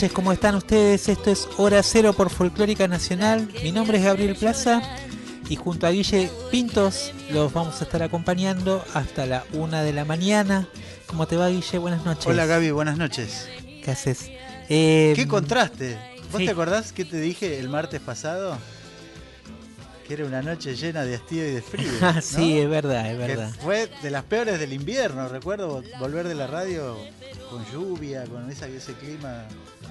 noches, ¿cómo están ustedes? Esto es Hora Cero por Folclórica Nacional. Mi nombre es Gabriel Plaza y junto a Guille Pintos los vamos a estar acompañando hasta la una de la mañana. ¿Cómo te va, Guille? Buenas noches. Hola Gaby, buenas noches. ¿Qué haces? Eh, ¿Qué contraste? ¿Vos sí. te acordás que te dije el martes pasado? Que era una noche llena de hastío y de frío. Ah, ¿no? sí, es verdad, es Que verdad. fue de las peores del invierno, recuerdo volver de la radio con lluvia, con esa, ese clima.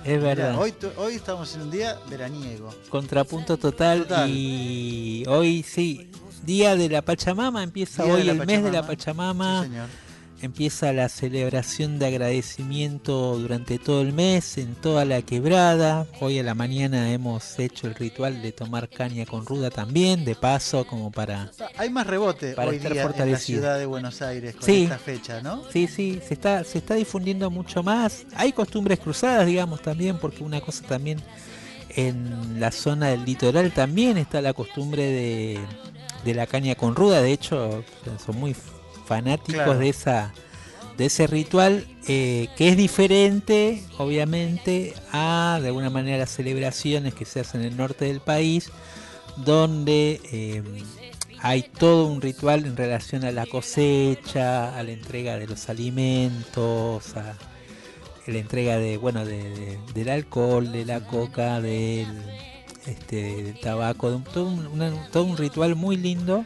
Es verdad. Hoy, hoy estamos en un día veraniego. Contrapunto total, Total. y hoy sí, Día de la Pachamama, empieza Día hoy el mes de la Pachamama. Pachamama. Sí, señor. Empieza la celebración de agradecimiento durante todo el mes en toda la quebrada. Hoy a la mañana hemos hecho el ritual de tomar caña con ruda también, de paso como para... Hay más rebote Para hoy estar día en la ciudad de Buenos Aires con Sí. esta fecha, ¿no? Sí, sí, se está, se está difundiendo mucho más. Hay costumbres cruzadas, digamos, también, porque una cosa también en la zona del litoral también está la costumbre de, de la caña con ruda. De hecho, son muy fanáticos Claro. de esa de ese ritual eh, que es diferente, obviamente, a de alguna manera las celebraciones que se hacen en el norte del país, donde eh, hay todo un ritual en relación a la cosecha, a la entrega de los alimentos, a la entrega de bueno de, de- del alcohol, de la coca, del este del tabaco, de un- todo, un, una- todo un ritual muy lindo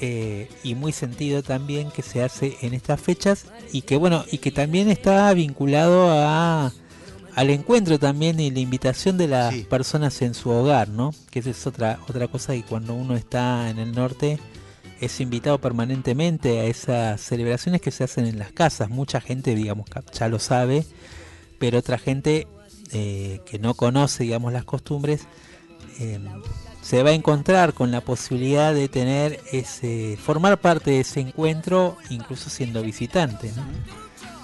eh, y muy sentido también que se hace en estas fechas y que bueno y que también está vinculado a al encuentro también y la invitación de las Sí. personas en su hogar, ¿no? Que esa es otra otra cosa que cuando uno está en el norte es invitado permanentemente a esas celebraciones que se hacen en las casas. Mucha gente, digamos, ya lo sabe, pero otra gente eh, que no conoce, digamos, las costumbres, eh, se va a encontrar con la posibilidad de tener ese, formar parte de ese encuentro, incluso siendo visitante. ¿no?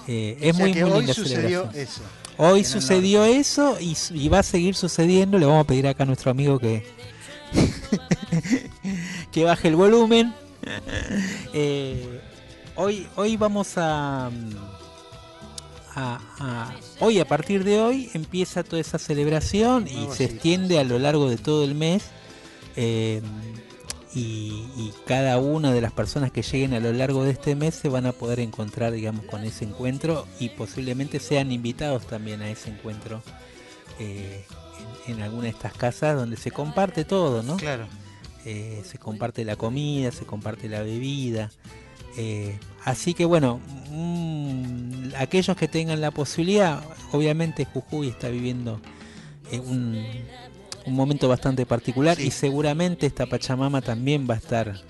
Eh, es O sea muy, que muy hoy linda sucedió celebración. eso. Hoy sucedió eso y, va a seguir sucediendo. Le vamos a pedir acá a nuestro amigo que, que baje el volumen. Eh, hoy, hoy vamos a, a- a- Hoy, a partir de hoy, empieza toda esa celebración y se extiende a lo largo de todo el mes. Eh, y, y cada una de las personas que lleguen a lo largo de este mes se van a poder encontrar, digamos, con ese encuentro y posiblemente sean invitados también a ese encuentro eh, en, en alguna de estas casas donde se comparte todo, ¿no? Claro. Eh, se comparte la comida, se comparte la bebida. eh, así que bueno, mm, aquellos que tengan la posibilidad, obviamente Jujuy está viviendo un, un momento bastante particular Sí. y seguramente esta Pachamama también va a estar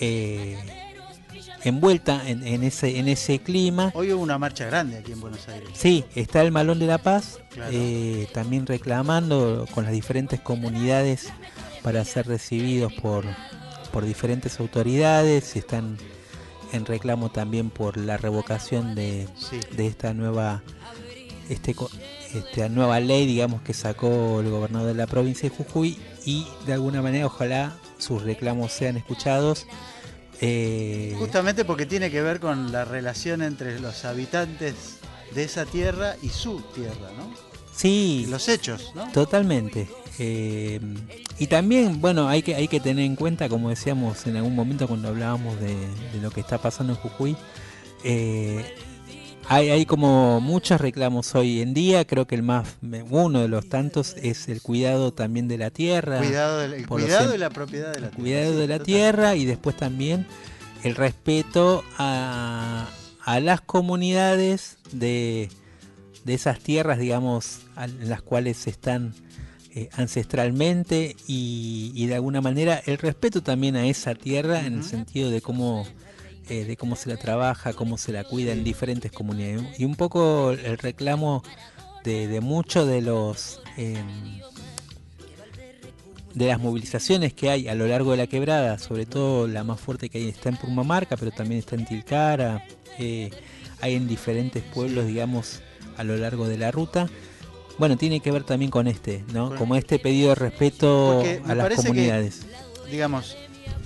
eh, envuelta en, en ese, en ese clima. Hoy hubo una marcha grande aquí en Buenos Aires. Sí, está el Malón de la Paz, Claro. eh, también reclamando con las diferentes comunidades para ser recibidos por, por diferentes autoridades, están en reclamo también por la revocación de, Sí. de esta nueva este, esta nueva ley digamos que sacó el gobernador de la provincia de Jujuy y de alguna manera ojalá sus reclamos sean escuchados Eh, Justamente porque tiene que ver con la relación entre los habitantes de esa tierra y su tierra, ¿no? sí los hechos, ¿no? Totalmente. Eh, y también, bueno, hay que, hay que tener en cuenta, como decíamos en algún momento cuando hablábamos de, de lo que está pasando en Jujuy, eh, hay, hay como muchos reclamos hoy en día, creo que el más, uno de los tantos es el cuidado también de la tierra, Cuidado, del- el por los cuidado y la propiedad de la el tierra. cuidado de la tierra y después también el respeto a, a las comunidades de, de, esas tierras, digamos, en las cuales están eh, ancestralmente y, y, de alguna manera el respeto también a esa tierra uh -huh. en el sentido de cómo, eh, de cómo se la trabaja, cómo se la cuida en diferentes comunidades. Y un poco el reclamo de, de muchos de los... Eh, de las movilizaciones que hay a lo largo de la quebrada, sobre todo la más fuerte que hay está en Purmamarca, pero también está en Tilcara, eh, hay en diferentes pueblos, digamos, a lo largo de la ruta. Bueno, tiene que ver también con este, ¿no? Bueno, Como este pedido de respeto a las comunidades. Que, digamos,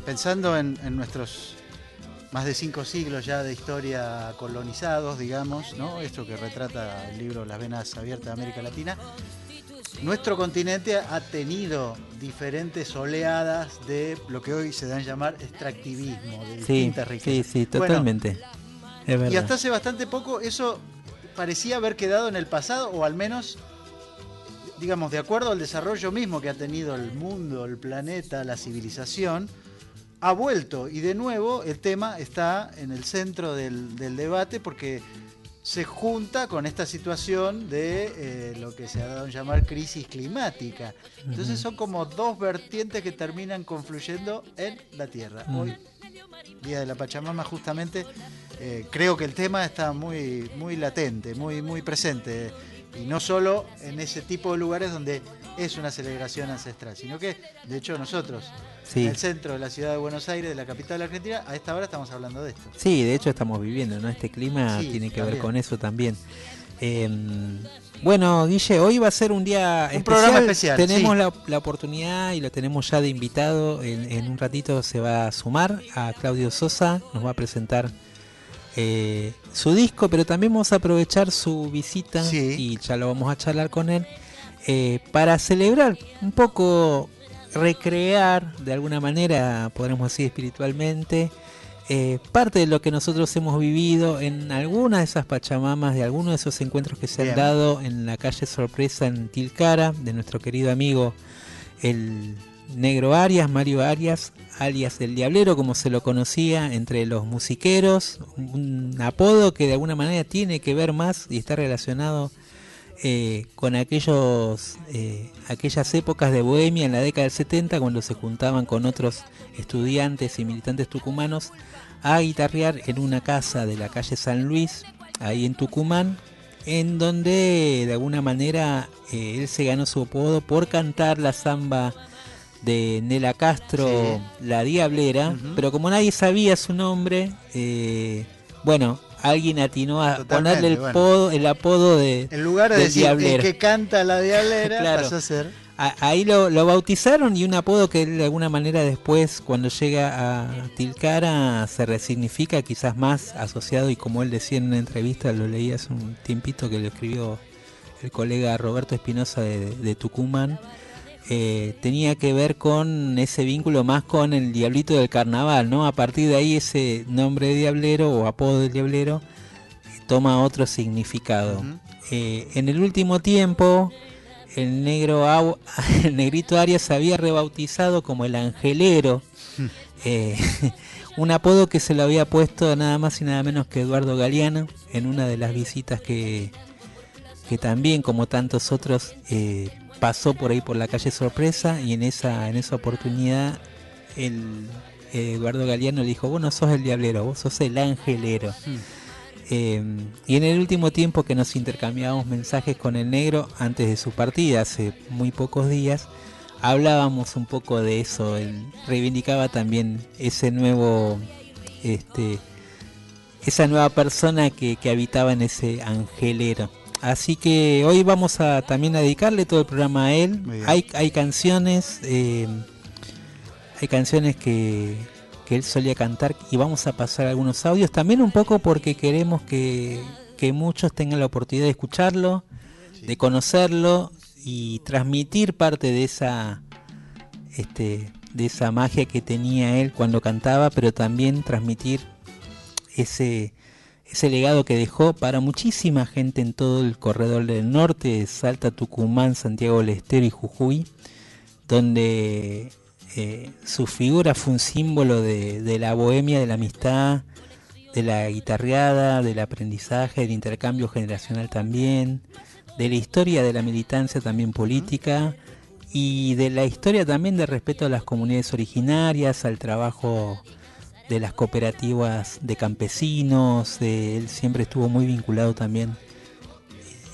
pensando en, en, nuestros más de cinco siglos ya de historia colonizados, digamos, ¿no? Esto que retrata el libro Las venas abiertas de América Latina, nuestro continente ha tenido diferentes oleadas de lo que hoy se dan a llamar extractivismo, de sí, distintas riquezas. Sí, sí, totalmente. Bueno, y hasta hace bastante poco eso parecía haber quedado en el pasado, o al menos, digamos, de acuerdo al desarrollo mismo que ha tenido el mundo, el planeta, la civilización, ha vuelto. Y de nuevo el tema está en el centro del, del debate porque se junta con esta situación de eh, lo que se ha dado a llamar crisis climática. Entonces son como dos vertientes que terminan confluyendo en la Tierra. Hoy, Día de la Pachamama, justamente, eh, creo que el tema está muy, muy latente, muy, muy presente. Y no solo en ese tipo de lugares donde es una celebración ancestral, sino que, de hecho, nosotros, sí. en el centro de la ciudad de Buenos Aires, de la capital de la Argentina, a esta hora estamos hablando de esto. Sí, de hecho estamos viviendo, ¿no? Este clima sí, tiene que también. ver con eso también. Eh, bueno, Guille, hoy va a ser un día un especial. programa especial. Tenemos sí. la, la, oportunidad y lo tenemos ya de invitado. En, en, un ratito se va a sumar a Claudio Sosa, nos va a presentar eh, su disco, pero también vamos a aprovechar su visita sí. y ya lo vamos a charlar con él eh, para celebrar un poco, recrear de alguna manera, podremos decir espiritualmente, eh, parte de lo que nosotros hemos vivido en algunas de esas pachamamas, de algunos de esos encuentros que se Bien. han dado en la calle Sorpresa en Tilcara, de nuestro querido amigo el negro Arias, Mario Arias, alias el Diablero, como se lo conocía entre los musiqueros, un apodo que de alguna manera tiene que ver más y está relacionado eh, con aquellos eh, aquellas épocas de Bohemia en la década del 70 cuando se juntaban con otros estudiantes y militantes tucumanos a guitarrear en una casa de la calle San Luis, ahí en Tucumán, en donde de alguna manera eh, él se ganó su apodo por cantar la samba de Nela Castro, sí. la Diablera, uh -huh. pero como nadie sabía su nombre, eh, bueno, alguien atinó a Totalmente, ponerle el, bueno. podo, el apodo de En lugar de decir el que canta la Diablera, claro. pasó a ser ahí lo, lo, bautizaron y un apodo que de alguna manera después cuando llega a Tilcara se resignifica quizás más asociado y como él decía en una entrevista, lo leí hace un tiempito que lo escribió el colega Roberto Espinosa de, de, Tucumán, eh, tenía que ver con ese vínculo más con el diablito del carnaval, ¿no? A partir de ahí ese nombre de diablero o apodo del diablero toma otro significado. Uh -huh. eh, en el último tiempo el negro el negrito Arias se había rebautizado como el angelero eh, un apodo que se lo había puesto nada más y nada menos que Eduardo Galeano en una de las visitas que que también como tantos otros eh, pasó por ahí por la calle sorpresa y en esa en esa oportunidad el eh, Eduardo Galeano le dijo vos no sos el diablero vos sos el angelero mm. Eh, y en el último tiempo que nos intercambiábamos mensajes con el negro, antes de su partida, hace muy pocos días, hablábamos un poco de eso. Él reivindicaba también ese nuevo, este, esa nueva persona que, que habitaba en ese angelero. Así que hoy vamos a también a dedicarle todo el programa a él. Hay, hay canciones, eh, hay canciones que que él solía cantar y vamos a pasar algunos audios también un poco porque queremos que, que muchos tengan la oportunidad de escucharlo, sí. de conocerlo y transmitir parte de esa este de esa magia que tenía él cuando cantaba, pero también transmitir ese ese legado que dejó para muchísima gente en todo el corredor del norte, Salta, Tucumán, Santiago del Estero y Jujuy, donde eh, su figura fue un símbolo de, la bohemia, de la amistad, de la guitarreada, del aprendizaje, del intercambio generacional también, de la historia de la militancia también política y de la historia también de respeto a las comunidades originarias, al trabajo de las cooperativas de campesinos, él siempre estuvo muy vinculado también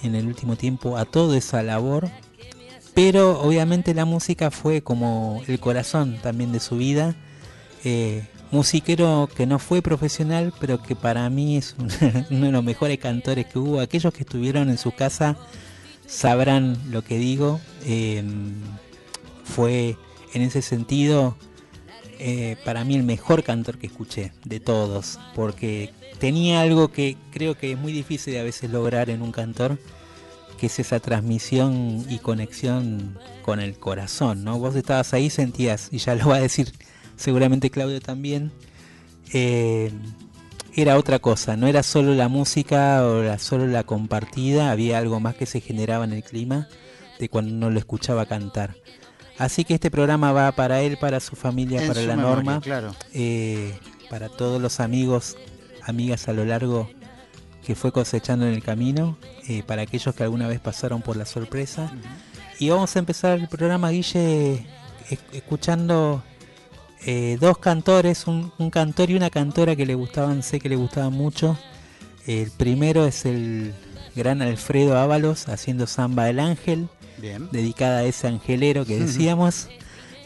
en el último tiempo a toda esa labor pero obviamente la música fue como el corazón también de su vida. Eh, musiquero que no fue profesional, pero que para mí es uno de los mejores cantores que hubo. Aquellos que estuvieron en su casa sabrán lo que digo. Em, fue en ese sentido eh, para mí el mejor cantor que escuché de todos, porque tenía algo que creo que es muy difícil a veces lograr en un cantor que es esa transmisión y conexión con el corazón, ¿no? Vos estabas ahí, sentías, y ya lo va a decir seguramente Claudio también, eh, era otra cosa, no era solo la música o solo la compartida, había algo más que se generaba en el clima de cuando uno lo escuchaba cantar. Así que este programa va para él, para su familia, para la norma, claro. Eh, para todos los amigos, amigas a lo largo que fue cosechando en el camino, eh, para aquellos que alguna vez pasaron por la sorpresa. Y vamos a empezar el programa, Guille, escuchando eh, dos cantores, un, cantor y una cantora que le gustaban, sé que le gustaban mucho. El primero es el gran Alfredo Ábalos haciendo Samba del Ángel, dedicada a ese angelero que decíamos.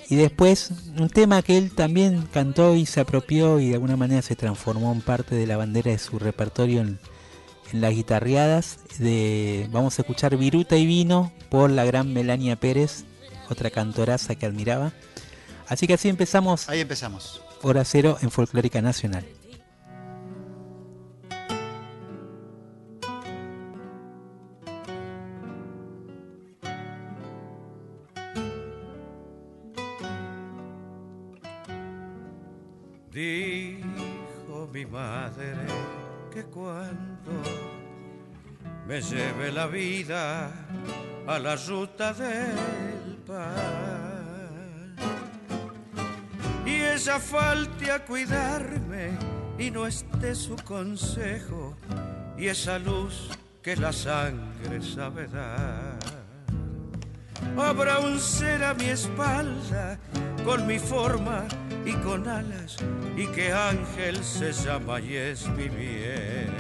Y después un tema que él también cantó y se apropió y de alguna manera se transformó en parte de la bandera de su repertorio en, en las guitarreadas de vamos a escuchar Viruta y Vino por la gran Melania Pérez, otra cantoraza que admiraba. Así que así empezamos. Ahí empezamos. Hora cero en Folclórica Nacional. Que cuando me lleve la vida a la ruta del pan y ella falte a cuidarme y no esté su consejo y esa luz que la sangre sabe dar. Habrá un ser a mi espalda con mi forma y con alas y que ángel se llama y es mi bien.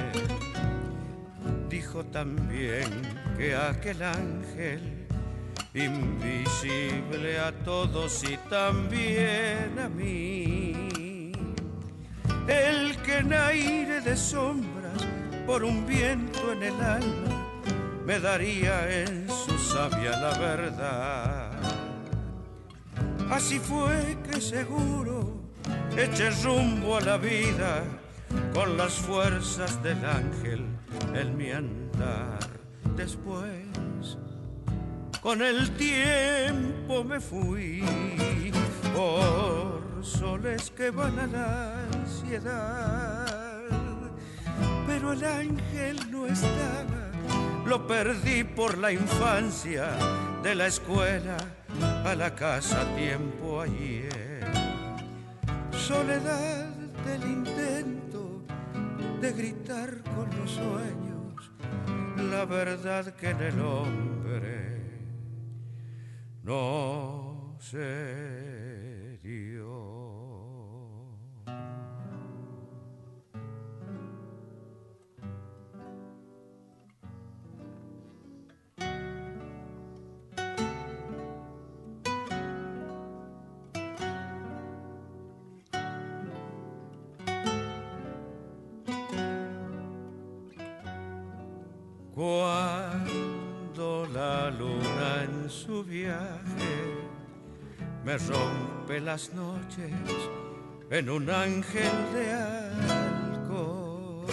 Dijo también que aquel ángel invisible a todos y también a mí, el que en aire de sombras por un viento en el alma me daría en su sabia la verdad. Así fue que seguro eché rumbo a la vida con las fuerzas del ángel en mi andar. Después, con el tiempo me fui por soles que van a la ansiedad, pero el ángel no estaba lo perdí por la infancia, de la escuela a la casa tiempo ayer. Soledad del intento de gritar con los sueños, la verdad que en el hombre no se dio. Me rompe las noches en un ángel de alcohol.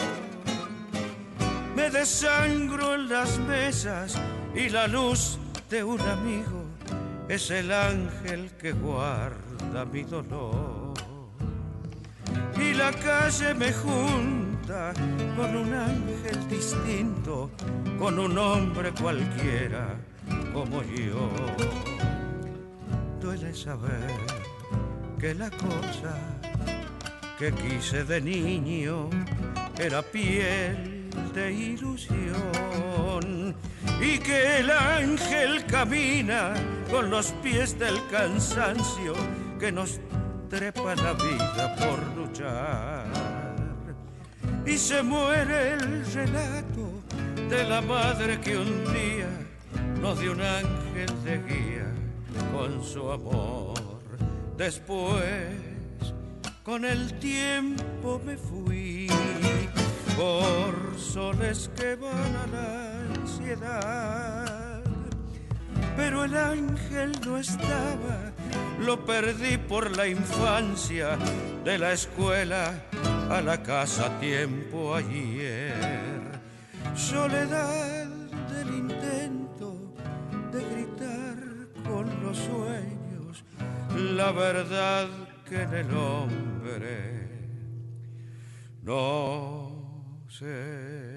Me desangro en las mesas y la luz de un amigo es el ángel que guarda mi dolor. Y la calle me junta con un ángel distinto, con un hombre cualquiera como yo. Duele saber que la cosa que quise de niño era piel de ilusión y que el ángel camina con los pies del cansancio que nos trepa la vida por luchar. Y se muere el relato de la madre que un día nos dio un ángel de guía con su amor. Después, con el tiempo me fui por soles que van a la ansiedad. Pero el ángel no estaba, lo perdí por la infancia, de la escuela a la casa tiempo ayer. Soledad del intento los sueños la verdad que en el hombre no se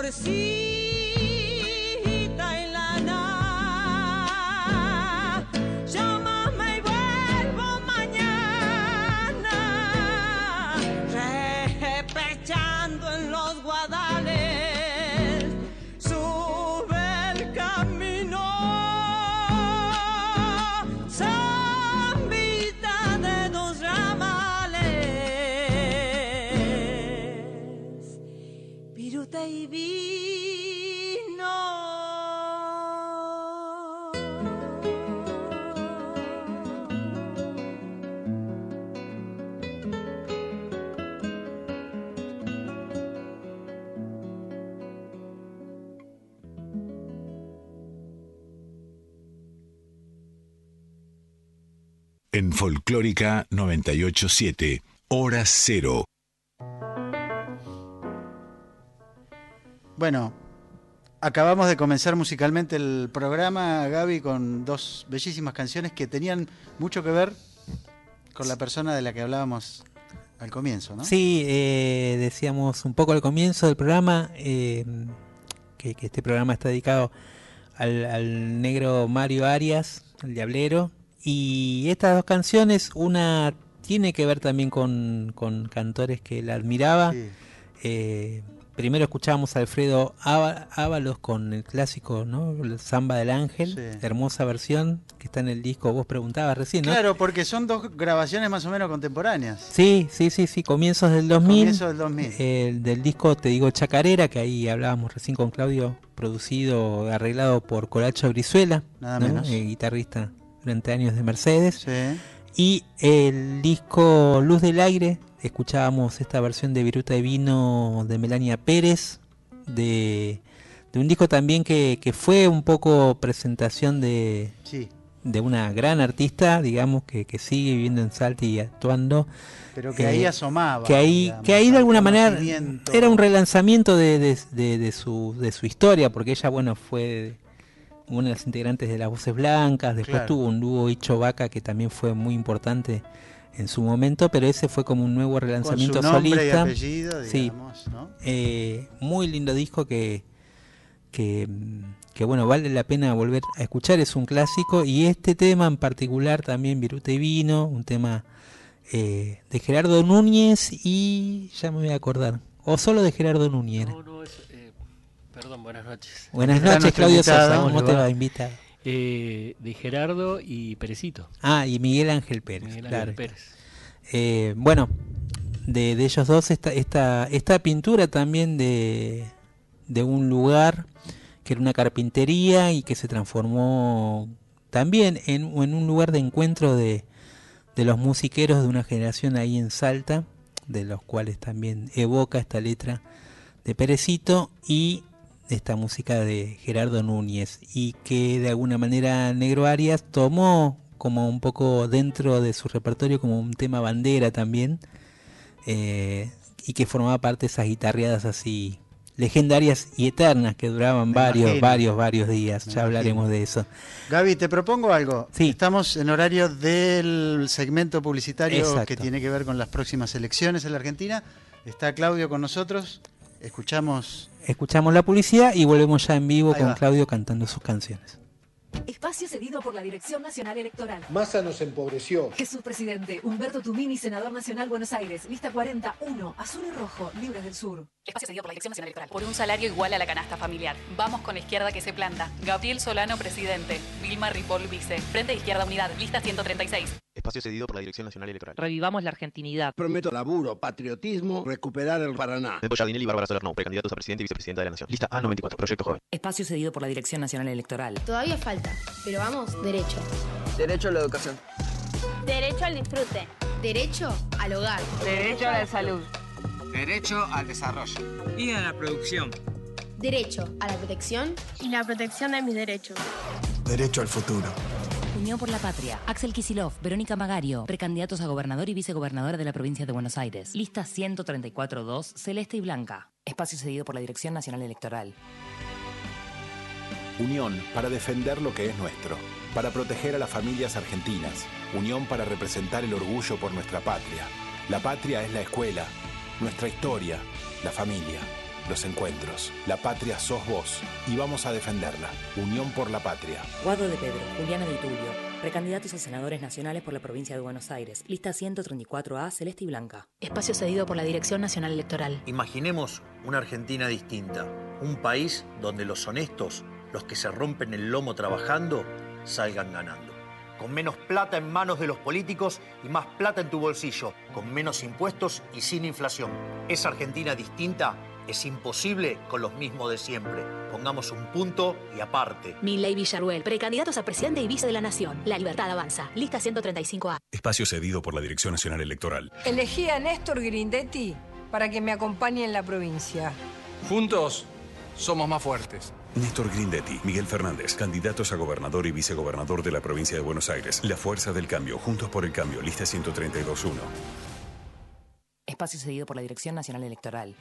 Florecita Folclórica 987, Hora Cero. Bueno, acabamos de comenzar musicalmente el programa, Gaby, con dos bellísimas canciones que tenían mucho que ver con la persona de la que hablábamos al comienzo, ¿no? Sí, eh, decíamos un poco al comienzo del programa eh, que, que este programa está dedicado al, al negro Mario Arias, el Diablero. Y estas dos canciones, una tiene que ver también con, con cantores que él admiraba. Sí. Eh, primero escuchábamos a Alfredo Ába- Ábalos con el clásico, ¿no? El Samba del Ángel, Sí. hermosa versión que está en el disco. Vos preguntabas recién, ¿no? Claro, porque son dos grabaciones más o menos contemporáneas. Sí, sí, sí, sí, comienzos del 2000. Comienzo del 2000. Eh, del disco, te digo, Chacarera, que ahí hablábamos recién con Claudio, producido, arreglado por Colacho Brizuela, Nada ¿no? menos. Eh, guitarrista durante años de Mercedes. Sí. Y el disco Luz del Aire, escuchábamos esta versión de Viruta de Vino de Melania Pérez, de, de un disco también que, que fue un poco presentación de, Sí. de una gran artista, digamos, que, que sigue viviendo en Salta y actuando. Pero que Eh, ahí asomaba. que ahí, digamos, que ahí de al alguna manera era un relanzamiento de- de- de su, de su historia, porque ella, bueno, fue una de las integrantes de Las Voces Blancas, después Claro. tuvo un dúo Icho Vaca que también fue muy importante en su momento, pero ese fue como un nuevo Con relanzamiento su nombre y solista. Sí. Eh, muy lindo disco que, que, que, bueno, vale la pena volver a escuchar, es un clásico. Y este tema en particular también, Viruta y Vino, un tema eh, de Gerardo Núñez y ya me voy a acordar, o solo de Gerardo Núñez. No, no, es, perdón, buenas noches. Buenas noches, Claudio invitado. Sosa, ¿Cómo ¿cómo le te va? invitar? Eh, de Gerardo y Perecito. Ah, y Miguel Ángel Pérez, Miguel claro. Ángel Pérez. Eh, bueno, de, de ellos dos, esta, esta, esta pintura también de, de un lugar que era una carpintería y que se transformó también en, en un lugar de encuentro de, de los musiqueros de una generación ahí en Salta, de los cuales también evoca esta letra de Perecito y esta música de Gerardo Núñez y que de alguna manera Negro Arias tomó como un poco dentro de su repertorio como un tema bandera también eh, y que formaba parte de esas guitarreadas así legendarias y eternas que duraban Me varios, imagino. varios, varios días. Me ya hablaremos de eso. Gaby, te propongo algo. Sí. Estamos en horario del segmento publicitario Exacto. que tiene que ver con las próximas elecciones en la Argentina. Está Claudio con nosotros. Escuchamos. Escuchamos la publicidad y volvemos ya en vivo Ahí con va. Claudio cantando sus canciones. Espacio cedido por la Dirección Nacional Electoral. Massa nos empobreció. Jesús Presidente, Humberto Tumini, Senador Nacional Buenos Aires, lista 41, azul y rojo, libres del sur. Espacio cedido por la Dirección Nacional Electoral. Por un salario igual a la canasta familiar. Vamos con la izquierda que se planta. Gabriel Solano, presidente. Vilma Ripoll, vice. Frente Izquierda Unidad, lista 136. Espacio cedido por la Dirección Nacional Electoral. Revivamos la argentinidad. Prometo laburo, patriotismo, recuperar el Paraná. Nepo Jardinelli y Bárbara Solerno, precandidatos a presidente y vicepresidenta de la Nación. Lista A94, Proyecto Joven. Espacio cedido por la Dirección Nacional Electoral. Todavía falta, pero vamos, derecho. Derecho a la educación. Derecho al disfrute. Derecho al hogar. Derecho a la salud. Derecho al desarrollo. Y a la producción. Derecho a la protección. Y la protección de mis derechos. Derecho al futuro. Unión por la Patria. Axel Kisilov, Verónica Magario, precandidatos a gobernador y vicegobernadora de la provincia de Buenos Aires. Lista 134-2, celeste y blanca. Espacio cedido por la Dirección Nacional Electoral. Unión para defender lo que es nuestro, para proteger a las familias argentinas, unión para representar el orgullo por nuestra patria. La patria es la escuela, nuestra historia, la familia, los encuentros. La patria sos vos y vamos a defenderla. Unión por la patria. Guado de Pedro, Juliana de Tulio, precandidatos a senadores nacionales por la provincia de Buenos Aires. Lista 134A, celeste y blanca. Espacio cedido por la Dirección Nacional Electoral. Imaginemos una Argentina distinta, un país donde los honestos, los que se rompen el lomo trabajando, salgan ganando. Con menos plata en manos de los políticos y más plata en tu bolsillo, con menos impuestos y sin inflación. Esa Argentina distinta es imposible con los mismos de siempre. Pongamos un punto y aparte. Milley Villaruel, precandidatos a presidente y vice de la Nación. La libertad avanza. Lista 135A. Espacio cedido por la Dirección Nacional Electoral. Elegí a Néstor Grindetti para que me acompañe en la provincia. Juntos somos más fuertes. Néstor Grindetti, Miguel Fernández, candidatos a gobernador y vicegobernador de la provincia de Buenos Aires. La Fuerza del Cambio, Juntos por el Cambio, lista 132.1. Espacio cedido por la Dirección Nacional Electoral.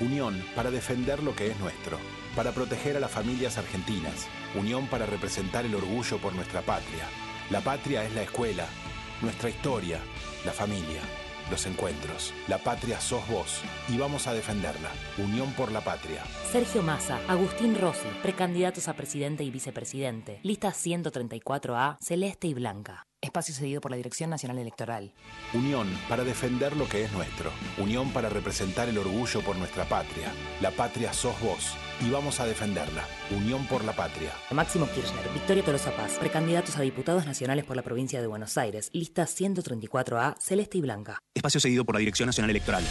Unión para defender lo que es nuestro, para proteger a las familias argentinas, unión para representar el orgullo por nuestra patria. La patria es la escuela, nuestra historia, la familia, los encuentros. La patria sos vos y vamos a defenderla. Unión por la patria. Sergio Massa, Agustín Rossi, precandidatos a presidente y vicepresidente. Lista 134A, celeste y blanca. Espacio cedido por la Dirección Nacional Electoral. Unión para defender lo que es nuestro. Unión para representar el orgullo por nuestra patria. La patria sos vos y vamos a defenderla. Unión por la patria. Máximo Kirchner, Victoria Tolosa Paz, precandidatos a diputados nacionales por la provincia de Buenos Aires. Lista 134A, celeste y blanca. Espacio cedido por la Dirección Nacional Electoral.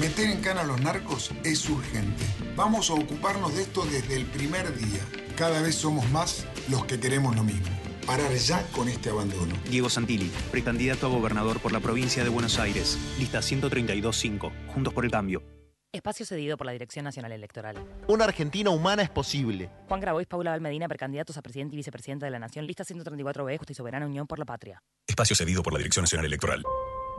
Meter en cana a los narcos es urgente. Vamos a ocuparnos de esto desde el primer día. Cada vez somos más los que queremos lo mismo parar ya con este abandono. Diego Santilli, precandidato a gobernador por la provincia de Buenos Aires. Lista 132.5. Juntos por el cambio. Espacio cedido por la Dirección Nacional Electoral. Una Argentina humana es posible. Juan Grabois, Paula Valmedina, precandidatos a presidente y vicepresidenta de la Nación. Lista 134B, Justa y Soberana Unión por la Patria. Espacio cedido por la Dirección Nacional Electoral.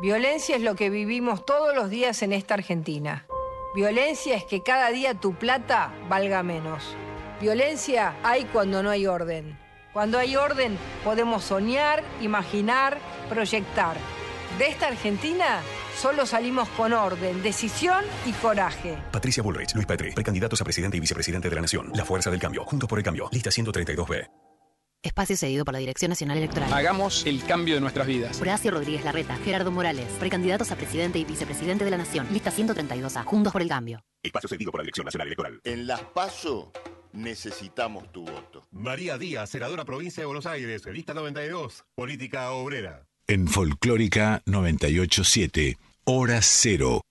Violencia es lo que vivimos todos los días en esta Argentina. Violencia es que cada día tu plata valga menos. Violencia hay cuando no hay orden. Cuando hay orden podemos soñar, imaginar, proyectar. De esta Argentina solo salimos con orden, decisión y coraje. Patricia Bullrich, Luis Petri, precandidatos a presidente y vicepresidente de la Nación. La Fuerza del Cambio, Juntos por el Cambio. Lista 132B. Espacio cedido por la Dirección Nacional Electoral. Hagamos el cambio de nuestras vidas. Horacio Rodríguez Larreta, Gerardo Morales, precandidatos a presidente y vicepresidente de la Nación. Lista 132A, Juntos por el Cambio. Espacio cedido por la Dirección Nacional Electoral. En las PASO necesitamos tu voto. María Díaz, senadora provincia de Buenos Aires, lista 92, política obrera. En Folclórica 987, hora cero.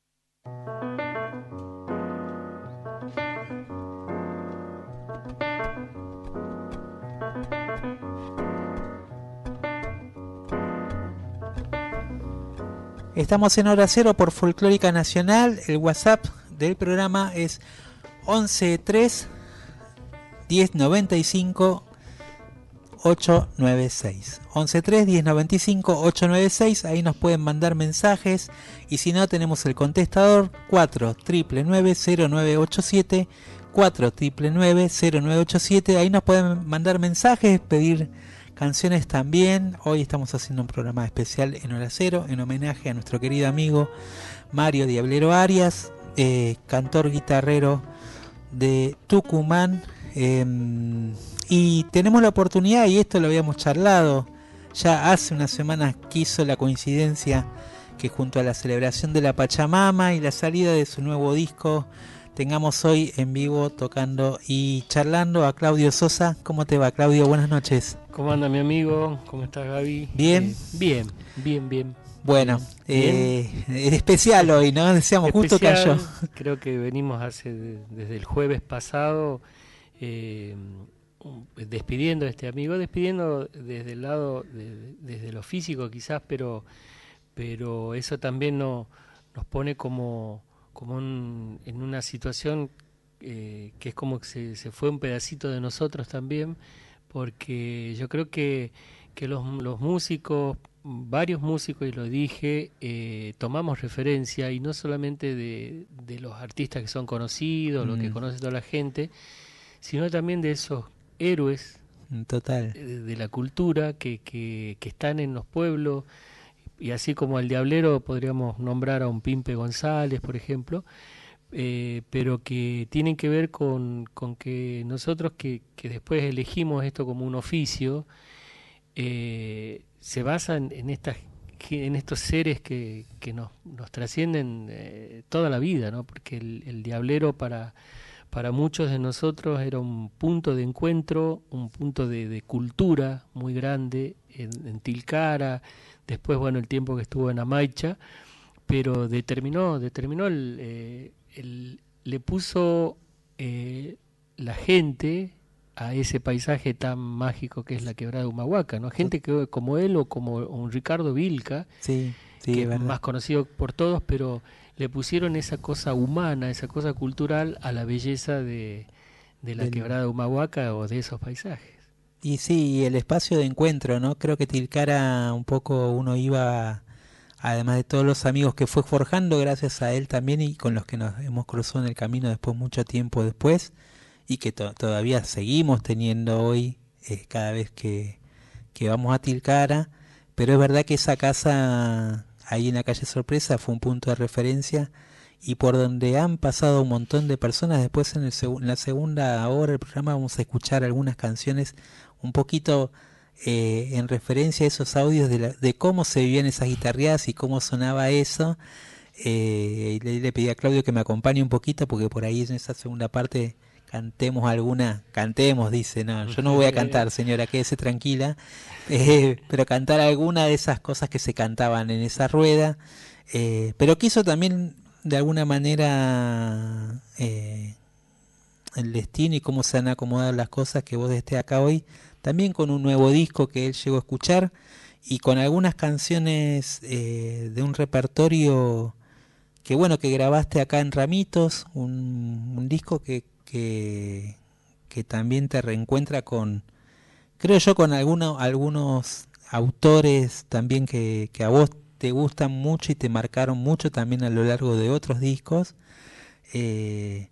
Estamos en hora cero por Folclórica Nacional. El WhatsApp del programa es 113 1095 896. 113 1095 896. Ahí nos pueden mandar mensajes. Y si no, tenemos el contestador 4 0987 4 0987. Ahí nos pueden mandar mensajes, pedir canciones también. Hoy estamos haciendo un programa especial en Hora Cero en homenaje a nuestro querido amigo Mario Diablero Arias, eh, cantor guitarrero de Tucumán. Eh, y tenemos la oportunidad, y esto lo habíamos charlado ya hace unas semanas, quiso la coincidencia que junto a la celebración de la Pachamama y la salida de su nuevo disco, tengamos hoy en vivo tocando y charlando a Claudio Sosa. ¿Cómo te va, Claudio? Buenas noches. ¿Cómo anda mi amigo? ¿Cómo estás, Gaby? ¿Bien? Eh, bien, bien, bien. Bueno, eh, es especial hoy, ¿no? Decíamos, justo cayó. Creo que venimos hace desde el jueves pasado eh, despidiendo a este amigo, despidiendo desde el lado, de, desde lo físico quizás, pero, pero eso también no, nos pone como, como un, en una situación eh, que es como que se, se, fue un pedacito de nosotros también, porque yo creo que, que los, los músicos, varios músicos, y lo dije, eh, tomamos referencia, y no solamente de, de, los artistas que son conocidos, mm. lo que conoce toda la gente, sino también de esos héroes Total. de la cultura que, que, que están en los pueblos, y así como al Diablero podríamos nombrar a un Pimpe González, por ejemplo, eh, pero que tienen que ver con, con que nosotros que, que, después elegimos esto como un oficio, eh, se basan en estas en estos seres que, que nos, nos trascienden eh, toda la vida, ¿no? porque el, el, diablero para, para muchos de nosotros era un punto de encuentro, un punto de, de cultura muy grande en, en, Tilcara, después bueno el tiempo que estuvo en Amaicha, pero determinó, determinó el, eh, el, le puso eh, la gente a ese paisaje tan mágico que es la quebrada de Humahuaca, ¿no? Gente que como él o como un Ricardo Vilca, sí, sí, que es más conocido por todos, pero le pusieron esa cosa humana, esa cosa cultural a la belleza de, de la Del... quebrada Humahuaca o de esos paisajes. Y sí, el espacio de encuentro, ¿no? Creo que Tilcara un poco uno iba además de todos los amigos que fue forjando gracias a él también y con los que nos hemos cruzado en el camino después mucho tiempo después y que to todavía seguimos teniendo hoy eh, cada vez que, que vamos a Tilcara, pero es verdad que esa casa ahí en la calle Sorpresa fue un punto de referencia y por donde han pasado un montón de personas, después en, el la segunda hora del programa vamos a escuchar algunas canciones un poquito eh, en referencia a esos audios de, la, de cómo se vivían esas guitarreadas y cómo sonaba eso. Eh, le, le pedí a Claudio que me acompañe un poquito porque por ahí en esa segunda parte cantemos alguna, cantemos, dice, no, yo no voy a cantar, señora, quédese tranquila, eh, pero cantar alguna de esas cosas que se cantaban en esa rueda, eh, pero quiso también de alguna manera eh, el destino y cómo se han acomodado las cosas que vos estés acá hoy, también con un nuevo disco que él llegó a escuchar y con algunas canciones de un repertorio que bueno que grabaste acá en Ramitos, un, un disco que que, también te reencuentra con, creo yo, con alguno, algunos autores también que, a vos te gustan mucho y te marcaron mucho también a lo largo de otros discos. Eh,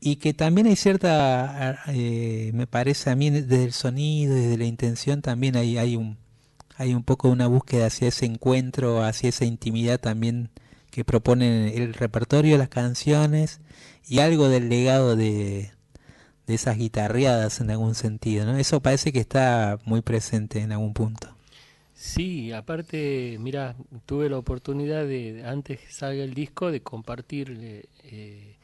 y que también hay cierta, eh, me parece a mí, desde el sonido, desde la intención, también hay, hay, un, hay un poco una búsqueda hacia ese encuentro, hacia esa intimidad también que proponen el repertorio las canciones y algo del legado de, de esas guitarreadas en algún sentido, ¿no? Eso parece que está muy presente en algún punto. Sí, aparte, mira, tuve la oportunidad de, antes que salga el disco, de compartir eh,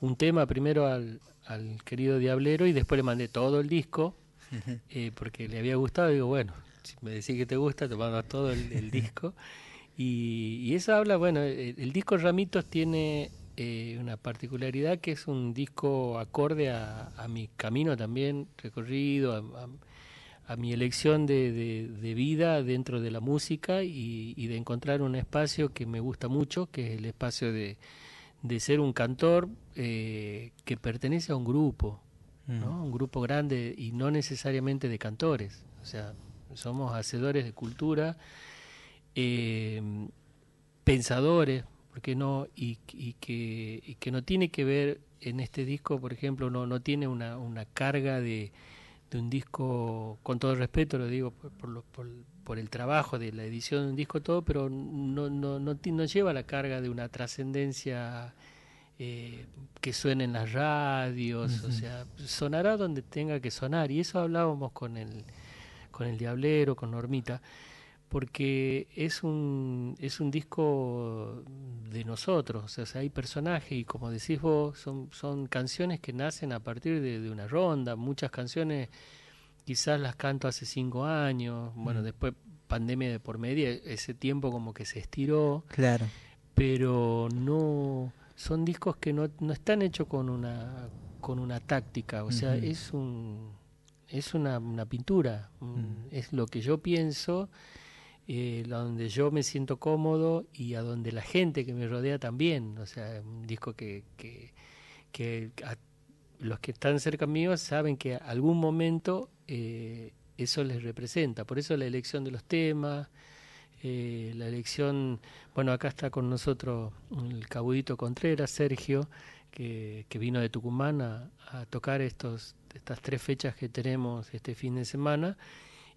un tema primero al, al, querido Diablero y después le mandé todo el disco, eh, porque le había gustado, digo, bueno, si me decís que te gusta, te mando todo el, el disco. Y, y, eso habla, bueno, el, el disco Ramitos tiene eh, una particularidad que es un disco acorde a, a mi camino también recorrido, a, a, a mi elección de, de, de, vida dentro de la música y, y, de encontrar un espacio que me gusta mucho, que es el espacio de, de ser un cantor eh, que pertenece a un grupo, mm. ¿no? un grupo grande y no necesariamente de cantores, o sea, somos hacedores de cultura, eh, pensadores, porque no y, y, que, y que no tiene que ver en este disco por ejemplo no no tiene una, una carga de, de un disco con todo respeto lo digo por, por, lo, por, por, el trabajo de la edición de un disco todo pero no no no, no lleva la carga de una trascendencia eh, que suene en las radios uh -huh. o sea sonará donde tenga que sonar y eso hablábamos con el con el diablero con Normita porque es un, es un disco de nosotros, o sea, hay personajes y como decís vos, son, son canciones que nacen a partir de, de una ronda, muchas canciones quizás las canto hace cinco años, bueno, mm. después pandemia de por medio, ese tiempo como que se estiró, claro. pero no, son discos que no, no están hechos con una, con una táctica, o sea, es un es una, una pintura, mm. es lo que yo pienso eh, donde yo me siento cómodo y a donde la gente que me rodea también. O sea, un disco que, que, que a, los que están cerca mío saben que a algún momento eh, eso les representa. Por eso la elección de los temas, eh, la elección, bueno, acá está con nosotros el cabudito Contreras, Sergio, que, que vino de Tucumán a, a, tocar estos, estas tres fechas que tenemos este fin de semana.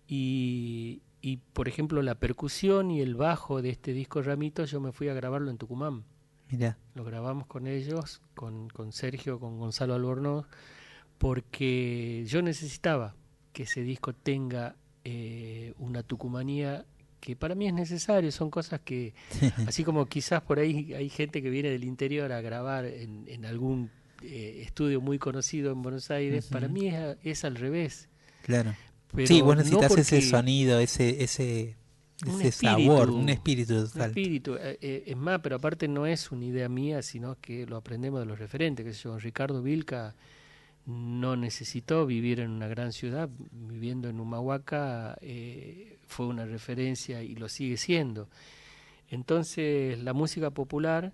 Y, y, por ejemplo, la percusión y el bajo de este disco Ramitos, yo me fui a grabarlo en Tucumán. Mira. Lo grabamos con ellos, con, con Sergio, con Gonzalo Albornoz, porque yo necesitaba que ese disco tenga eh, una tucumanía que para mí es necesario, son cosas que, así como quizás por ahí hay gente que viene del interior a grabar en, en algún eh, estudio muy conocido en Buenos Aires, para mí es, es, al revés. Claro. Pero sí, vos necesitas no ese sonido, ese, ese, ese espíritu, sabor, un espíritu total. Un espíritu, eh, eh, es más, pero aparte no es una idea mía, sino que lo aprendemos de los referentes, que yo, Ricardo Vilca no necesitó vivir en una gran ciudad, viviendo en Humahuaca eh, fue una referencia y lo sigue siendo. Entonces la música popular,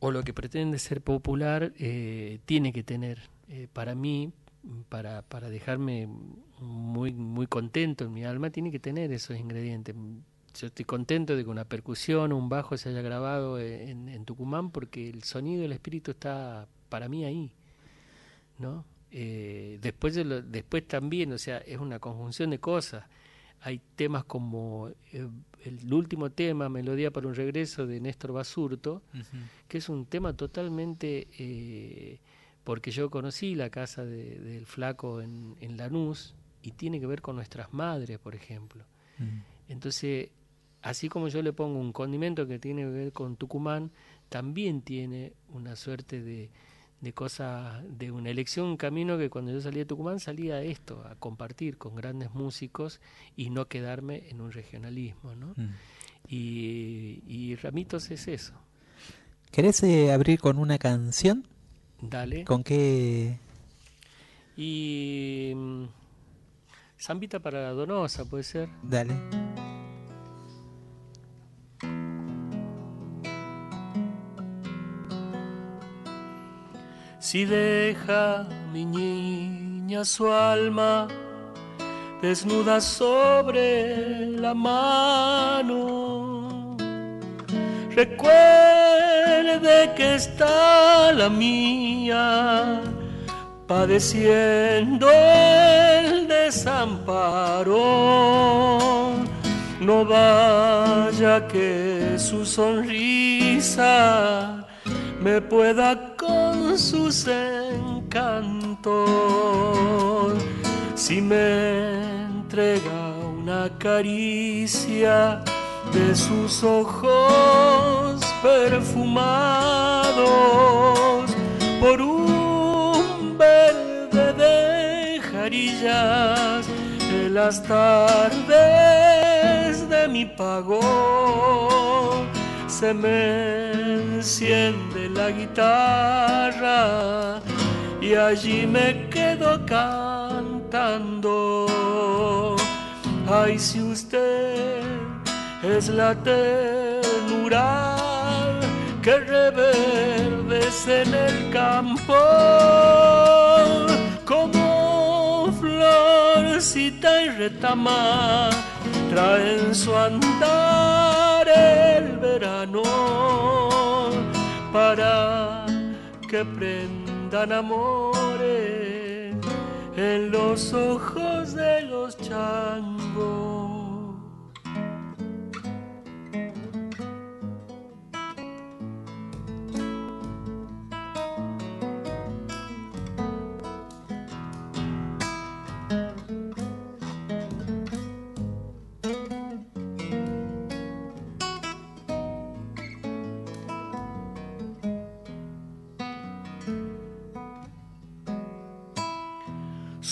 o lo que pretende ser popular, eh, tiene que tener, para mí, para, para dejarme muy, muy contento en mi alma, tiene que tener esos ingredientes. Yo estoy contento de que una percusión o un bajo se haya grabado en, en Tucumán porque el sonido, el espíritu está para mí ahí. ¿no? Eh, después, de lo, después también, o sea, es una conjunción de cosas. Hay temas como eh, el último tema, Melodía para un regreso de Néstor Basurto, uh -huh. que es un tema totalmente, eh, porque yo conocí la casa de, del flaco en, en, Lanús y tiene que ver con nuestras madres, por ejemplo. -huh. Entonces, así como yo le pongo un condimento que tiene que ver con Tucumán, también tiene una suerte de, de cosas, de una elección, un camino que cuando yo salí de Tucumán salía a esto, a compartir con grandes músicos y no quedarme en un regionalismo, ¿no? Mm. Y, y, Ramitos es eso. ¿Querés eh, abrir con una canción? Dale. ¿Con qué? Y... Mm, Zambita para la Donosa, ¿puede ser? Dale. si deja mi niña su alma desnuda sobre la mano. Recuerde que está la mía padeciendo el desamparo. No vaya que su sonrisa me pueda con sus encantos. Si me entrega una caricia de sus ojos perfumados por un verde de jarillas en las tardes de mi pago se me enciende la guitarra y allí me quedo cantando. Ay, si usted es la ternura que reverdece en el campo, como florcita y retama traen su andar el verano para que prendan amores en los ojos de los changos.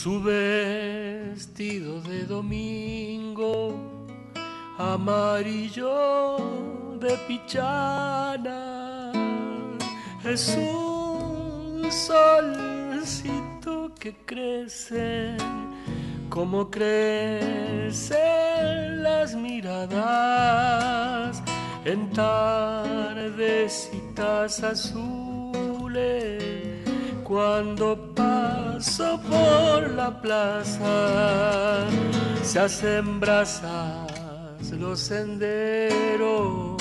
Su vestido de domingo amarillo de pichana. Es un solcito que crece como crecen las miradas en tardecitas azules cuando paso por la plaza se hacen brasas los senderos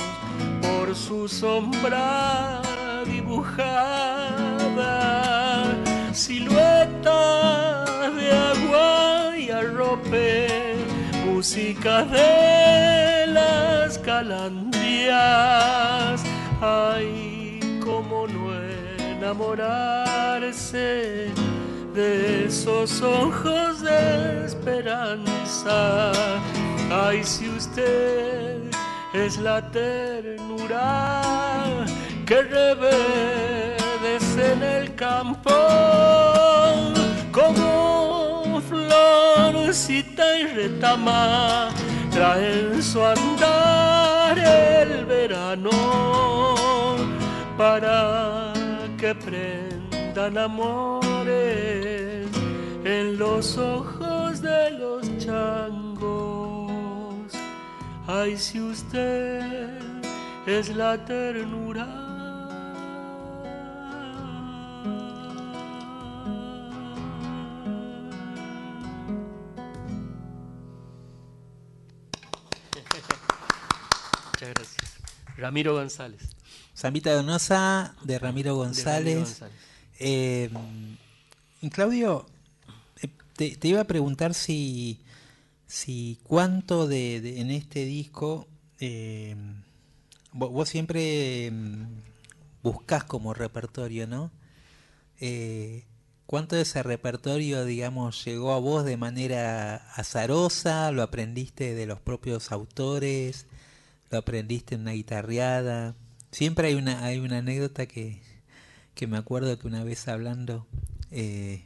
por su sombra dibujada, silueta de agua y arrope, música de las calandrias. Ay, enamorarse de esos ojos de esperanza. Ay, si usted es la ternura que reverdece en el campo como florcita y retama trae en su andar el verano para que prendan amores en los ojos de los changos. Ay, si usted es la ternura. Gracias. Ramiro González. Zambita Donosa de Ramiro González. González. Eh, Claudio, eh, te, te iba a preguntar si, si cuánto de, de- en este disco eh, vo- vos, siempre mm, buscas como repertorio, ¿no? Eh, ¿Cuánto de ese repertorio, digamos, llegó a vos de manera azarosa? ¿Lo aprendiste de los propios autores? ¿Lo aprendiste en una guitarreada? Siempre hay una, hay una anécdota que, que me acuerdo que una vez hablando eh,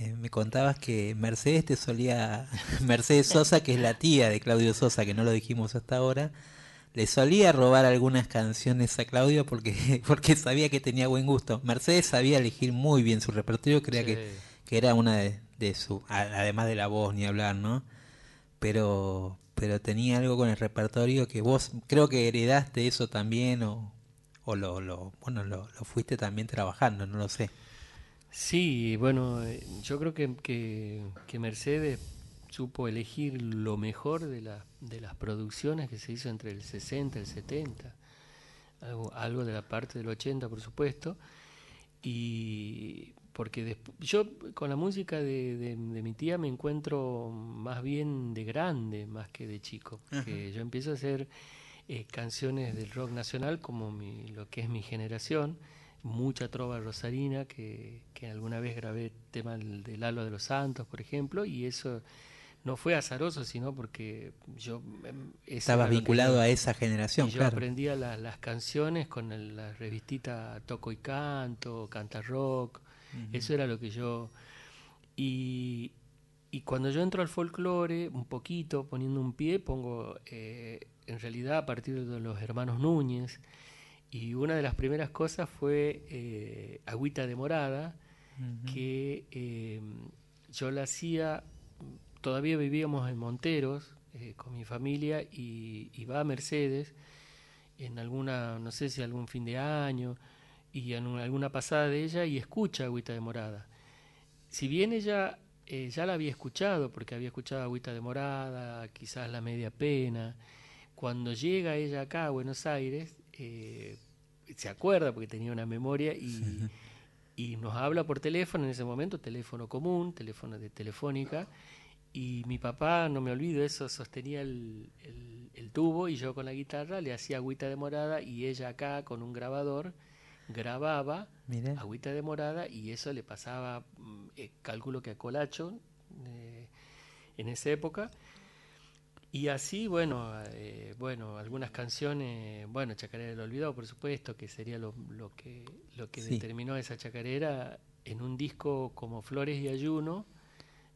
eh, me contabas que Mercedes te solía, Mercedes Sosa, que es la tía de Claudio Sosa, que no lo dijimos hasta ahora, le solía robar algunas canciones a Claudio porque, porque sabía que tenía buen gusto. Mercedes sabía elegir muy bien su repertorio, creía Sí. que, que era una de, de su, además de la voz ni hablar, ¿no? Pero, pero tenía algo con el repertorio que vos creo que heredaste eso también o, o lo, lo, bueno, lo, lo fuiste también trabajando, no lo sé. Sí, bueno, eh, yo creo que, que, Mercedes supo elegir lo mejor de, la, de las producciones que se hizo entre el 60 y el 70, algo, algo de la parte del 80, por supuesto, y porque yo con la música de, de- de mi tía me encuentro más bien de grande, más que de chico, yo empiezo a hacer eh, canciones del rock nacional como mi, lo que es mi generación, mucha trova rosarina, que, que alguna vez grabé tema del, Lalo de los Santos, por ejemplo, y eso no fue azaroso, sino porque yo... em, Estabas vinculado yo- a esa generación, yo claro. aprendía la- las canciones con el- la revistita Toco y Canto, Canta Rock, Eso era lo que yo... Y, y cuando yo entro al folclore, un poquito, poniendo un pie, pongo eh, en realidad a partir de los hermanos Núñez, y una de las primeras cosas fue eh, Agüita de Morada, que eh, yo la hacía, todavía vivíamos en Monteros eh, con mi familia y, y va a Mercedes en alguna, no sé si algún fin de año, y en un- alguna pasada de ella y escucha Agüita de Morada. Si bien ella eh, ya la había escuchado, porque había escuchado Agüita de Morada, quizás La Media Pena, cuando llega ella acá a Buenos Aires, eh, se acuerda porque tenía una memoria y, y nos habla por teléfono en ese momento, teléfono común, teléfono de telefónica, y mi papá, no me olvido eso, sostenía el, el- el tubo y yo con la guitarra le hacía agüita de morada y ella acá con un grabador grababa agüita de morada y eso le pasaba, mm, eh, cálculo que a Colacho eh, en esa época. Y así, bueno, eh, bueno, algunas canciones, bueno, Chacarera del Olvidado, por supuesto, que sería lo, lo que, lo que Sí. determinó esa chacarera en un disco como Flores y Ayuno,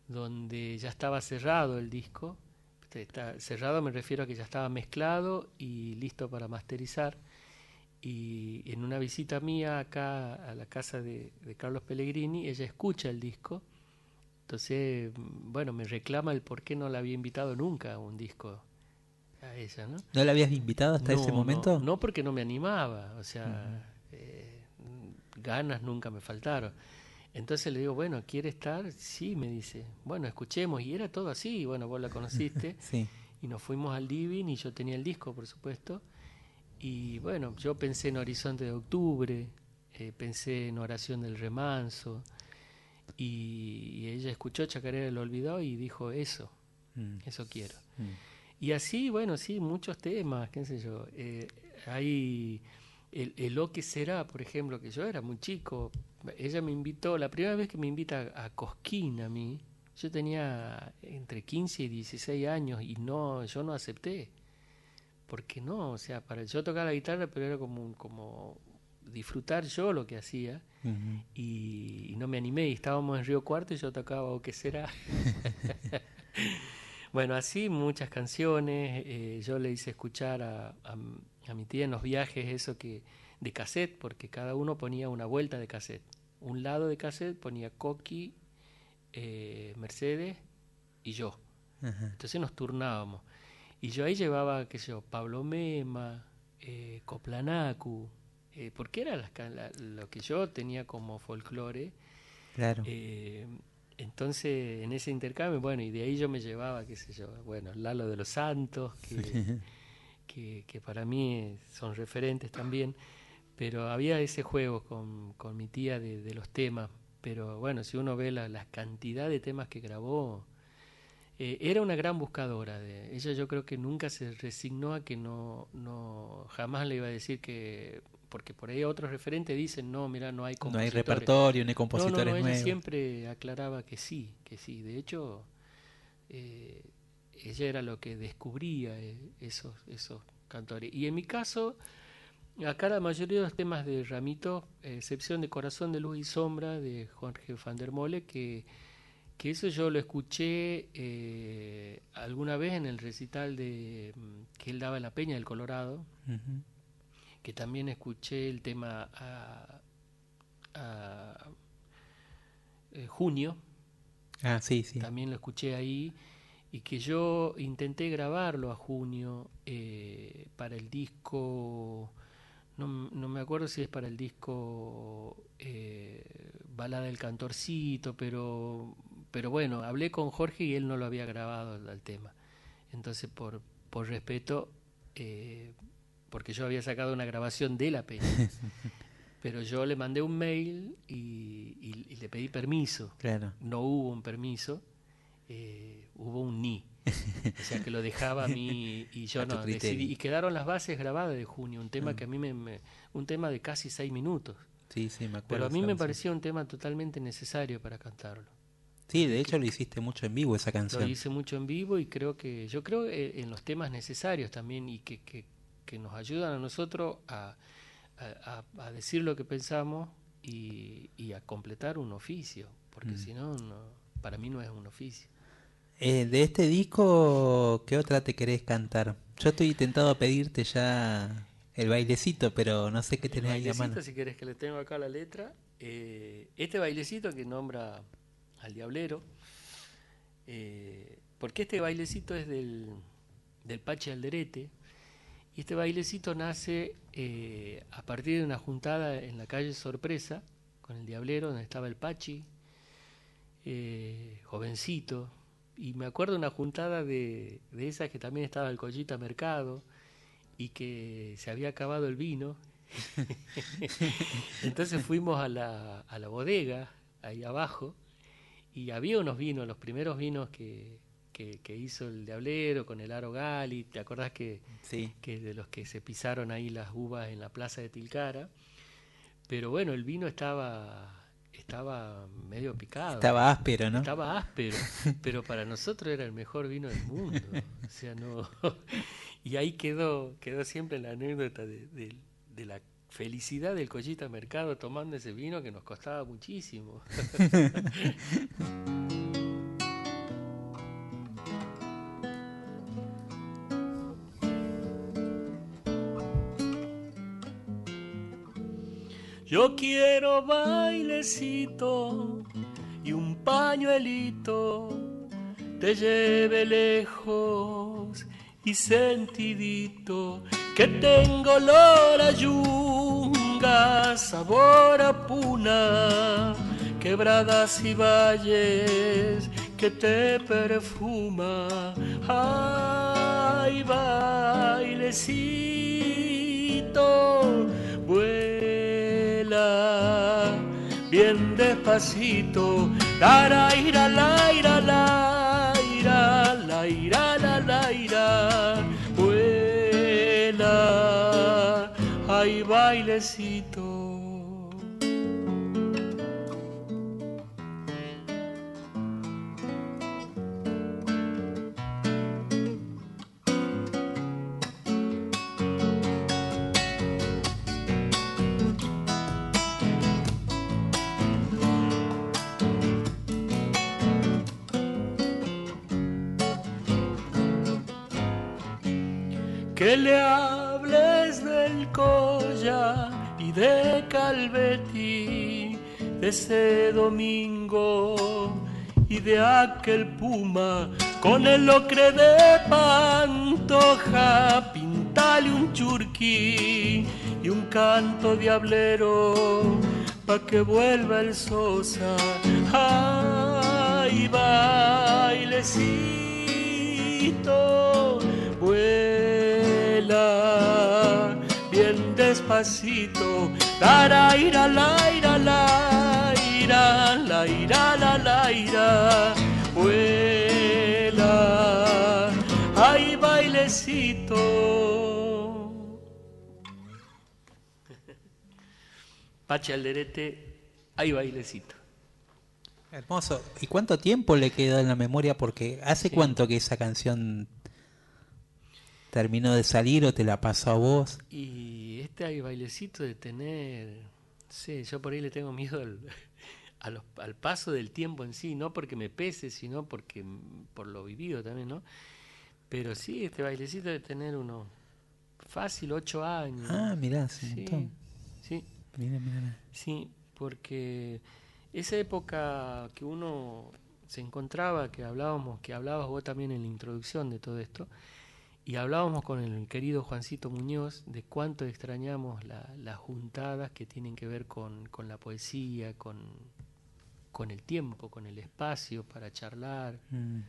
donde ya estaba cerrado el disco. Está cerrado me refiero a que ya estaba mezclado y listo para masterizar. Y en una visita mía acá a la casa de, de Carlos Pellegrini, ella escucha el disco. Entonces, bueno, me reclama el por qué no la había invitado nunca a un disco a ella, ¿no? ¿No la habías invitado hasta No, ese momento? No, porque no me animaba, o sea, eh, ganas nunca me faltaron. Entonces le digo, bueno, ¿quiere estar? Sí, me dice. Bueno, escuchemos. Y era todo así. Bueno, vos la conociste. Sí. Y nos fuimos al living y yo tenía el disco, por supuesto. Y bueno, yo pensé en Horizonte de Octubre, eh, pensé en Oración del Remanso, y, ella escuchó Chacarera el Olvidado y dijo eso, mm. eso quiero. Mm. Y así, bueno, sí, muchos temas, qué sé yo. Eh, hay el, el, Lo que será, por ejemplo, que yo era muy chico. Ella me invitó, la primera vez que me invita a Cosquín a mí, yo tenía entre 15 y 16 años y no, yo no acepté porque no, o sea, para yo tocar la guitarra, pero era como, como disfrutar yo lo que hacía y, no me animé y estábamos en Río Cuarto y yo tocaba o qué será. bueno, así muchas canciones, eh, yo le hice escuchar a, a, mi tía en los viajes eso que de cassette, porque cada uno ponía una vuelta de cassette. Un lado de cassette ponía Coqui, eh, Mercedes y yo. Entonces nos turnábamos. Y yo ahí llevaba, qué sé yo, Pablo Mema, eh, Coplanacu, eh, porque era lo que yo tenía como folclore. Claro. Eh, entonces, en ese intercambio, bueno, y de ahí yo me llevaba, qué sé yo, bueno, Lalo de los Santos, que, que, para mí son referentes también, pero había ese juego con, con mi tía de, de, los temas, pero bueno, si uno ve la, la cantidad de temas que grabó, eh, era una gran buscadora. De, ella yo creo que nunca se resignó a que no, no jamás le iba a decir que porque por ahí otros referentes dicen no mira no hay no hay repertorio ni compositores no, no, ella siempre aclaraba que sí que sí. De hecho eh, ella era lo que descubría eh, esos esos cantores. Y en mi caso acá la mayoría de los temas de Ramito excepción de Corazón de Luz y Sombra de Jorge van der Mole que que eso yo lo escuché eh, alguna vez en el recital de mm, que él daba en la Peña del Colorado, que también escuché el tema a, eh, Junio. Ah, sí, sí. También lo escuché ahí y que yo intenté grabarlo a Junio eh, para el disco, no, no, me acuerdo si es para el disco Balada del Cantorcito, pero pero bueno, hablé con Jorge y él no lo había grabado el, tema. Entonces, por, por respeto, eh, porque yo había sacado una grabación de la peli, pero yo le mandé un mail y, le pedí permiso. Claro. No hubo un permiso, eh, hubo un ni. O sea que lo dejaba a mí y yo no decidí. Y quedaron las bases grabadas de junio, un tema mm. que a mí me, un tema de casi seis minutos. Sí, sí, me acuerdo. Pero a mí me parecía un tema totalmente necesario para cantarlo. Sí, de hecho lo hiciste mucho en vivo esa canción. Lo hice mucho en vivo y creo que, yo creo eh, en los temas necesarios también y que, que, que nos ayudan a nosotros a, a, decir lo que pensamos y, y, a completar un oficio, porque mm. si no, para mí no es un oficio. Eh, de este disco, ¿qué otra te querés cantar? Yo estoy intentado a pedirte ya el bailecito, pero no sé qué tenés ahí a mano. si querés que le tengo acá la letra. Eh, este bailecito que nombra al diablero, eh, porque este bailecito es del, del Pache Alderete, y este bailecito nace eh, a partir de una juntada en la calle Sorpresa, con el diablero, donde estaba el Pachi, eh, jovencito, y me acuerdo una juntada de, de esas que también estaba el Collita Mercado, y que se había acabado el vino. Entonces fuimos a la, a la bodega, ahí abajo, y había unos vinos, los primeros vinos que, que, hizo el Diablero con el Aro Gali, ¿te acordás que, sí. que de los que se pisaron ahí las uvas en la plaza de Tilcara? Pero bueno, el vino estaba estaba medio picado. Estaba áspero, ¿no? Estaba áspero, pero para nosotros era el mejor vino del mundo. O sea, no. Y ahí quedó quedó siempre la anécdota de, de la felicidad del Collita Mercado tomando ese vino que nos costaba muchísimo. Yo quiero bailecito y un pañuelito te lleve lejos y sentidito que tengo olor a yunga, sabor a puna, quebradas y valles que te perfuma. Ay, bailecito vuela bien despacito, la ira la ira la ira la ira la la ira, hay bailecito. que le hables y de Calvetti, de ese domingo y de aquel puma con el ocre de Pantoja, pintale un churquí y un canto diablero pa' que vuelva el Sosa. Ay, bailecito, vuela despacito, ira la ira la ira la ira la la ira, vuela, ay bailecito. Pache Alderete, hay bailecito. Hermoso. ¿Y cuánto tiempo le quedó en la memoria? Porque ¿hace cuánto que esa canción terminó de salir o te la pasó a vos? Y este hay bailecito de tener, sí, yo por ahí le tengo miedo al, a los- al paso del tiempo en sí, no porque me pese, sino porque por lo vivido también, ¿no? Pero sí, este bailecito de tener uno fácil, ocho años. Ah, mirá, sí, sí. Mirá, mirá, mirá. Sí, porque esa época que uno se encontraba, que hablábamos, que hablabas vos también en la introducción de todo esto, y hablábamos con el querido Juancito Muñoz de cuánto extrañamos la- las juntadas que tienen que ver con, con la poesía, con, con el tiempo, con el espacio para charlar. Mm.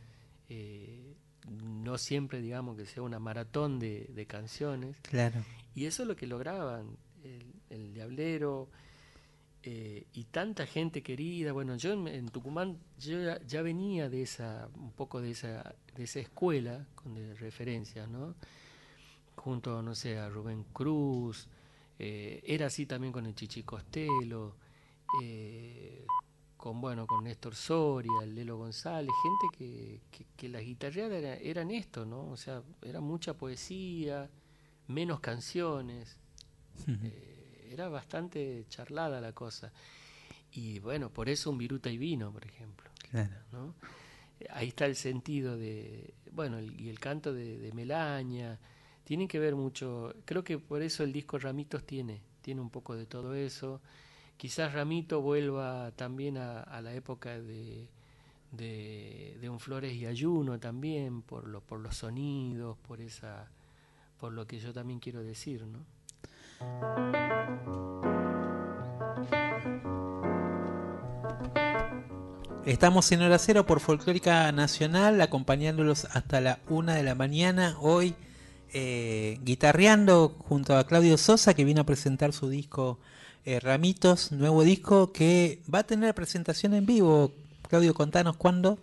Eh, no siempre, digamos, que sea una maratón de, de canciones. Claro. Y eso es lo que lograban el, el Diablero eh, y tanta gente querida. Bueno, yo en, en Tucumán yo ya, ya venía de esa, un poco de esa, de esa escuela con de referencias, ¿no? Junto, no sé, a Rubén Cruz, eh, era así también con el Chichi Costello, eh, con bueno, con Néstor Soria, el Lelo González, gente que, que, que las guitarreadas era- eran esto, ¿no? O sea, era mucha poesía, menos canciones, eh, era bastante charlada la cosa. Y bueno, por eso un viruta y vino, por ejemplo. Claro. ¿no? Ahí está el sentido de, bueno, el- y el canto de, de Melaña, tienen que ver mucho, creo que por eso el disco Ramitos tiene, tiene un poco de todo eso. Quizás Ramito vuelva también a, a la época de, de, de un Flores y Ayuno también, por, lo, por los sonidos, por esa por lo que yo también quiero decir, ¿no? Estamos en hora cero por Folclórica Nacional, acompañándolos hasta la una de la mañana. Hoy eh, guitarreando junto a Claudio Sosa, que vino a presentar su disco eh, Ramitos, nuevo disco que va a tener presentación en vivo. Claudio, contanos cuándo.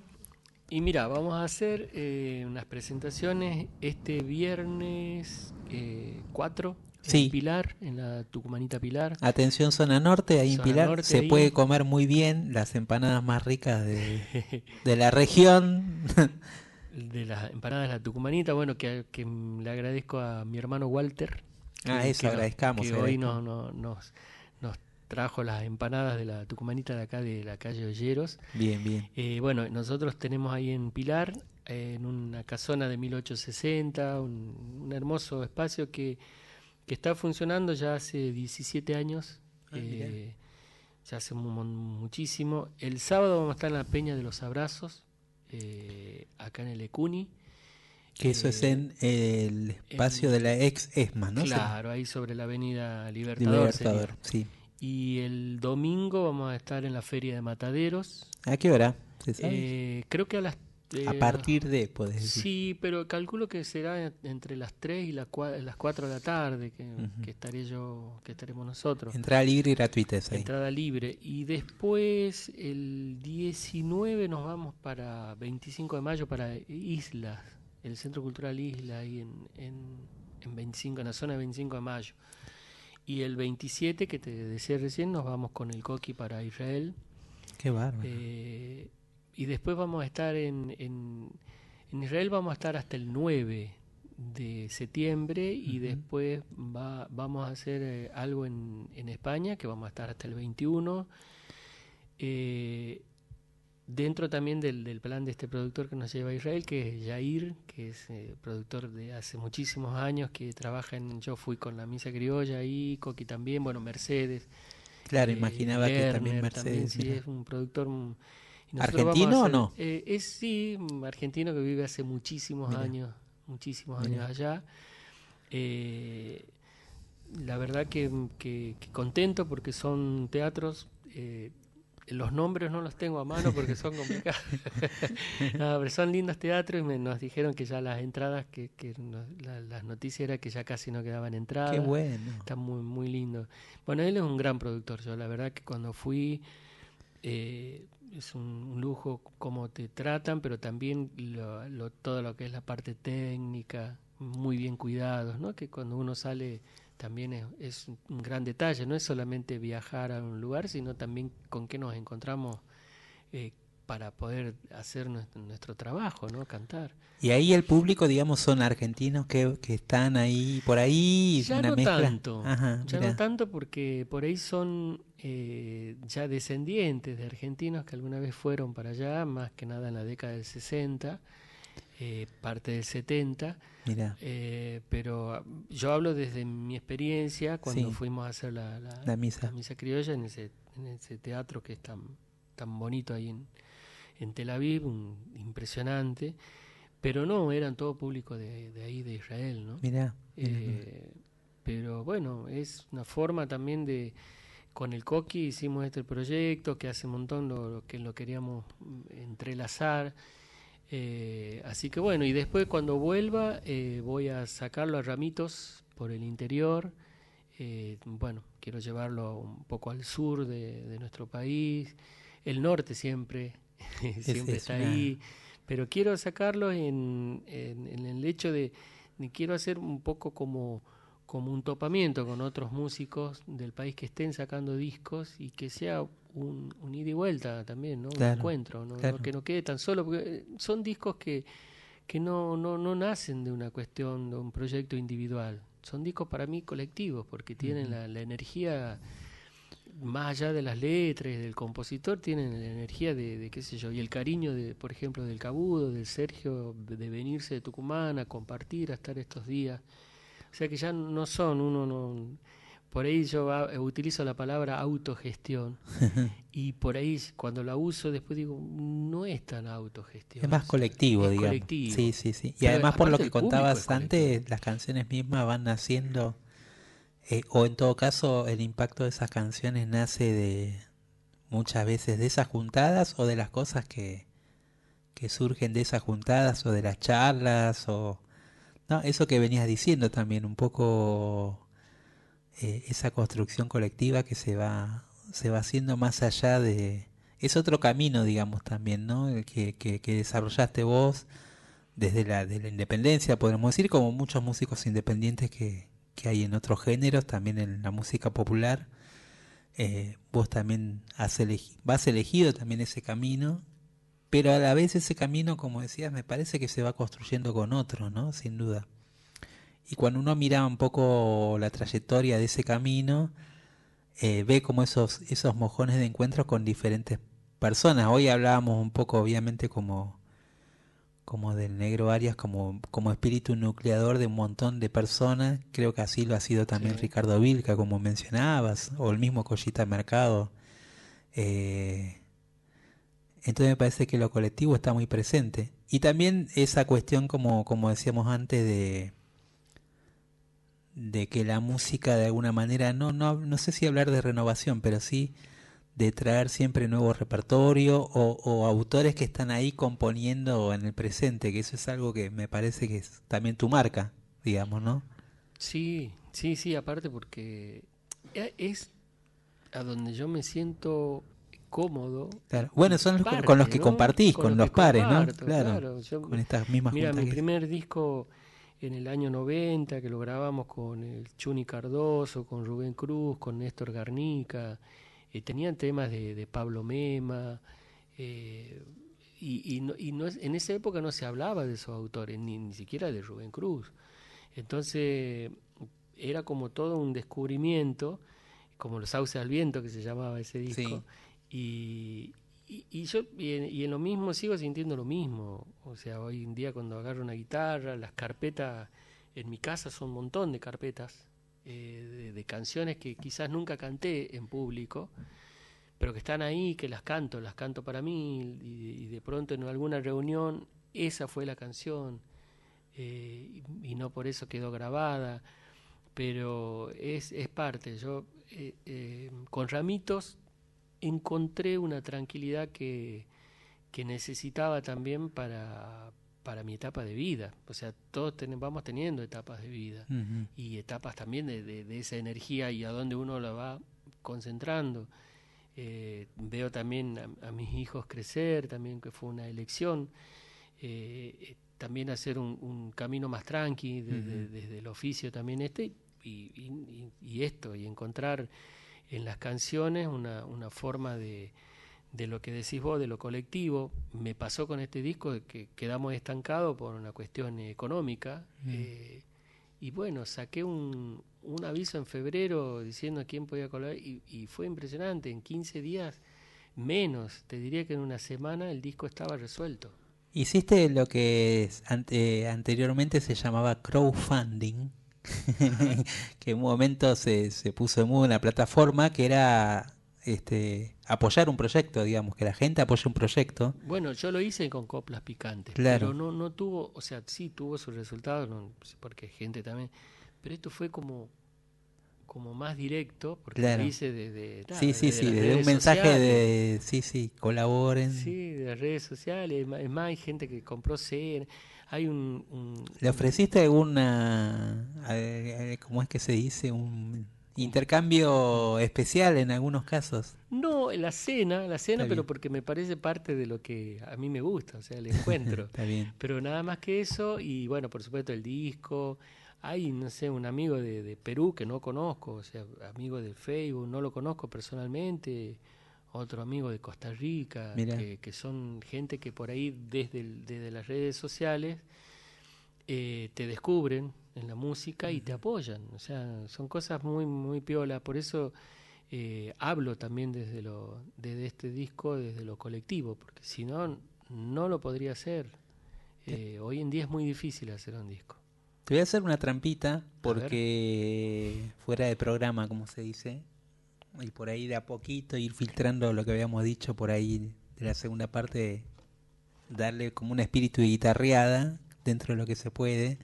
Y mira, vamos a hacer eh, unas presentaciones este viernes eh, 4 Sí. En Pilar, en la Tucumanita Pilar. Atención zona norte, ahí en Pilar se puede comer muy bien las empanadas más ricas de, de la región. de las empanadas de la Tucumanita, bueno, que, le agradezco a mi hermano Walter. Ah, eso, que, agradezcamos. Que eh, hoy no, no, nos, nos trajo las empanadas de la Tucumanita de acá, de la calle Olleros. Bien, bien. Eh, bueno, nosotros tenemos ahí en Pilar, en una casona de 1860, un, un hermoso espacio que que está funcionando ya hace 17 años. Ah, eh, ya hace mu- mu- muchísimo. El sábado vamos a estar en la Peña de los Abrazos, eh, acá en el Ecuni. Que eso es Eh, en el espacio en- de la ex ESMA, ¿no? Claro, ahí sobre la avenida Libertador. Libertador, sí. Y el domingo vamos a estar en la Feria de Mataderos. ¿A qué hora? ¿Se sabe? Eh, creo que a las a Eh, partir de, podés decir. Sí, pero calculo que será entre las 3 y las 4, las 4 de la tarde que, Ujú. que estaré yo, que estaremos nosotros. Entrada libre y gratuita es ahí. Entrada libre. Y después, el 19 nos vamos para 25 de mayo para Islas, el Centro Cultural Isla, ahí en, en, en 25, en la zona de 25 de mayo. Y el 27, que te decía recién, nos vamos con el Coqui para Israel. Qué bárbaro. Eh, y después vamos a estar en, en, en Israel, vamos a estar hasta el 9 de septiembre y después va, vamos a hacer eh, algo en, en España, que vamos a estar hasta el 21. Eh, dentro también del, del plan de este productor que nos lleva a Israel, que es Jair, que es eh, productor de hace muchísimos años, que trabaja en, yo fui con la misa criolla ahí, Coqui también, bueno, Mercedes. Claro, eh, imaginaba que también Mercedes, sí, es un productor... ¿Argentino o no? eh, es sí, argentino que vive hace muchísimos años, muchísimos años allá. Eh, la verdad que, que- que contento porque son teatros. eh, los nombres no los tengo a mano porque son complicados. No, pero son lindos teatros y me- nos dijeron que ya las entradas, que, que nos- la- las noticias era que ya casi no quedaban entradas. Qué bueno. Está muy, muy lindo. Bueno, él es un gran productor. Yo la verdad que cuando fui eh, es un, un lujo cómo te tratan, pero también lo- lo- todo lo que es la parte técnica, muy bien cuidados, ¿no? Que cuando uno sale también es, es un gran detalle, no es solamente viajar a un lugar, sino también con qué nos encontramos eh, para poder hacer nuestro, nuestro trabajo, ¿no? Cantar. Y ahí el público, digamos, son argentinos que, que están ahí, por ahí, Ya una no mezcla. tanto, Ajá, ya mirá. no tanto porque por ahí son eh, ya descendientes de argentinos que alguna vez fueron para allá, más que nada en la década del 60, eh, parte del 70. Mirá. eh, pero ah, yo hablo desde mi experiencia cuando Sí. fuimos a hacer la, la- La misa. criolla en ese, en ese teatro que es tan, tan bonito ahí en, en Tel Aviv, un- impresionante. Pero no, eran todo público de, de ahí, de Israel, ¿no? Mirá, mirá. Eh, pero bueno, es una forma también de... Con el Coqui hicimos este proyecto que hace un montón lo, lo que lo queríamos mm, entrelazar. Eh, así que bueno, y después cuando vuelva eh, voy a sacarlo a ramitos por el interior. Eh, bueno, quiero llevarlo un poco al sur de, de nuestro país. El norte siempre, siempre es está una- ahí. Pero quiero sacarlo en, en- en el hecho de, de quiero hacer un poco como, como un topamiento con otros músicos del país que estén sacando discos y que sea un, un ida y vuelta también, ¿no? Claro, un encuentro, ¿no? claro. No que no quede tan solo, porque eh, son discos que, que no, no, no nacen de una cuestión, de un proyecto individual. Son discos para mí colectivos, porque tienen la, la energía, más allá de las letras, del compositor, tienen la energía de, de, qué sé yo, y el cariño, de por ejemplo, del Cabudo, del Sergio, de, de venirse de Tucumán a compartir, a estar estos días. O sea que ya no son, uno no... Por ahí yo ah, utilizo la palabra autogestión y por ahí cuando la uso después digo, no es tan autogestión. Es más colectivo, es digamos. colectivo. Sí, sí, sí. Y Pero además por lo que contabas antes, las canciones mismas van naciendo, eh, o en todo caso el impacto de esas canciones nace de muchas veces de esas juntadas o de las cosas que, que surgen de esas juntadas o de las charlas o... No, eso que venías diciendo también, un poco eh, esa construcción colectiva que se va, se va haciendo más allá de... Es otro camino, digamos, también, ¿no? El que, que, desarrollaste vos desde la, de la independencia, podemos decir, como muchos músicos independientes que, que hay en otros géneros, también en la música popular. Eh, vos también has elegi- vas elegido también ese camino, pero a la vez ese camino, como decías, me parece que se va construyendo con otro, ¿no? Sin duda. Y cuando uno mira un poco la trayectoria de ese camino, eh, ve como esos, esos mojones de encuentros con diferentes personas. Hoy hablábamos un poco, obviamente, como, como del negro Arias, como, como espíritu nucleador de un montón de personas. Creo que así lo ha sido también Sí. Ricardo Vilca, como mencionabas, o el mismo Collita Mercado. Eh, entonces me parece que lo colectivo está muy presente. Y también esa cuestión, como, como decíamos antes, de, de que la música de alguna manera, no, no, no sé si hablar de renovación, pero sí de traer siempre nuevo repertorio o, o, autores que están ahí componiendo en el presente, que eso es algo que me parece que es también tu marca, digamos, ¿no? Sí, sí, sí, aparte porque e, es a donde yo me siento cómodo. Claro. Bueno, son los con los que compartís, con, los, pares, ¿no? Claro, con estas mismas Mira, mi primer disco en el año 90, que lo grabamos con el Chuni Cardoso, con Rubén Cruz, con Néstor Garnica, eh, tenían temas de, Pablo Mema, eh, y, y, no, y no, en esa época no se hablaba de esos autores, ni, ni siquiera de Rubén Cruz. Entonces era como todo un descubrimiento, como los sauces al viento que se llamaba ese disco. Y, y, yo y en, lo mismo sigo sintiendo lo mismo. O sea, hoy en día cuando agarro una guitarra, las carpetas en mi casa son un montón de carpetas eh, de, canciones que quizás nunca canté en público, pero que están ahí, que las canto, las canto para mí y, de pronto en alguna reunión esa fue la canción eh, y, no por eso quedó grabada, pero es, es parte. Yo eh, con Ramitos encontré una tranquilidad que, que necesitaba también para, para mi etapa de vida. O sea, todos vamos teniendo etapas de vida y etapas también de, de, esa energía y a dónde uno la va concentrando. Eh, veo también a, mis hijos crecer, también que fue una elección. Eh, también hacer un, camino más tranqui desde el oficio también este y, y, y esto, y encontrar en las canciones una, una forma de, de lo que decís vos, de lo colectivo. Me pasó con este disco que quedamos estancados por una cuestión económica. Mm. Eh, y bueno, saqué un, un, aviso en febrero diciendo a quién podía colaborar y, y, fue impresionante. En 15 días, menos, te diría que en una semana el disco estaba resuelto. Hiciste lo que anteriormente se llamaba crowdfunding que en un momento se, se puso en una plataforma que era este, apoyar un proyecto, digamos, que la gente apoye un proyecto. Bueno, yo lo hice con coplas picantes, pero no, no tuvo, o sea, sí tuvo sus resultados, no, porque gente también, pero esto fue como como más directo, porque lo hice desde... sí, sí, sí, desde un mensaje de, sí, sí, colaboren. Sí, de las redes sociales, es más, hay gente que compró cena hay un, ¿Le ofreciste alguna, cómo es que se dice, un intercambio especial en algunos casos? No, la cena, la cena, pero porque me parece parte de lo que a mí me gusta, o sea, el encuentro. Está bien. Pero nada más que eso, y bueno, por supuesto el disco. Hay, no sé, un amigo de, de Perú que no conozco, o sea, amigo de Facebook, no lo conozco personalmente otro amigo de Costa Rica, que, son gente que por ahí desde, desde las redes sociales eh, te descubren en la música y te apoyan. O sea, son cosas muy, muy piola. Por eso eh, hablo también desde, lo, desde este disco, desde lo colectivo, porque si no, no lo podría hacer. Eh, hoy en día es muy difícil hacer un disco. Te voy a hacer una trampita porque fuera de programa, como se dice, y por ahí de a poquito ir filtrando lo que habíamos dicho por ahí de la segunda parte, darle como un espíritu de guitarreada dentro de lo que se puede.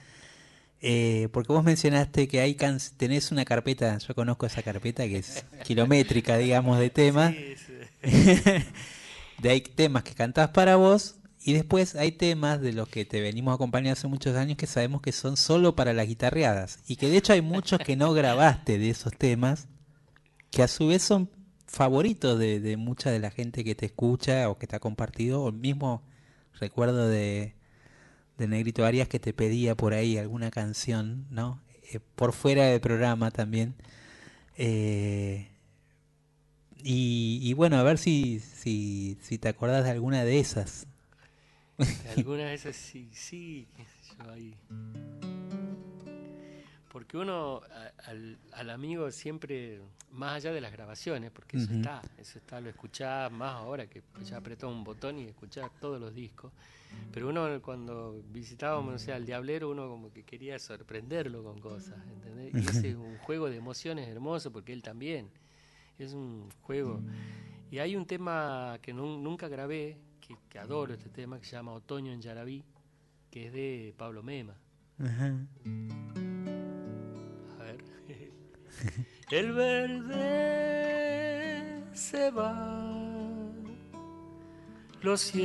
Eh, porque vos mencionaste que hay tenés una carpeta, yo conozco esa carpeta que es kilométrica, digamos, de temas. de hay temas que cantás para vos y después hay temas de los que te venimos acompañando hace muchos años que sabemos que son solo para las guitarreadas y que de hecho hay muchos que no grabaste de esos temas que a su vez son favoritos de, mucha de la gente que te escucha o que te ha compartido, o el mismo recuerdo de, de Negrito Arias que te pedía por ahí alguna canción, ¿no? Eh, por fuera del programa también. Eh, y, bueno, a ver si, si, te acordás de alguna de esas. alguna de esas sí, sí, porque uno al, al, amigo siempre, más allá de las grabaciones, porque eso está, eso está, lo escuchás más ahora que ya apretó un botón y escuchás todos los discos, pero uno cuando visitábamos, no sé, al Diablero, uno como que quería sorprenderlo con cosas, ¿entendés? Y ese es un juego de emociones hermoso, porque él también, es un juego. Y hay un tema que nunca grabé, que, que, adoro este tema, que se llama Otoño en Yarabí, que es de Pablo Mema. Ajá. El verde se va. Lo siento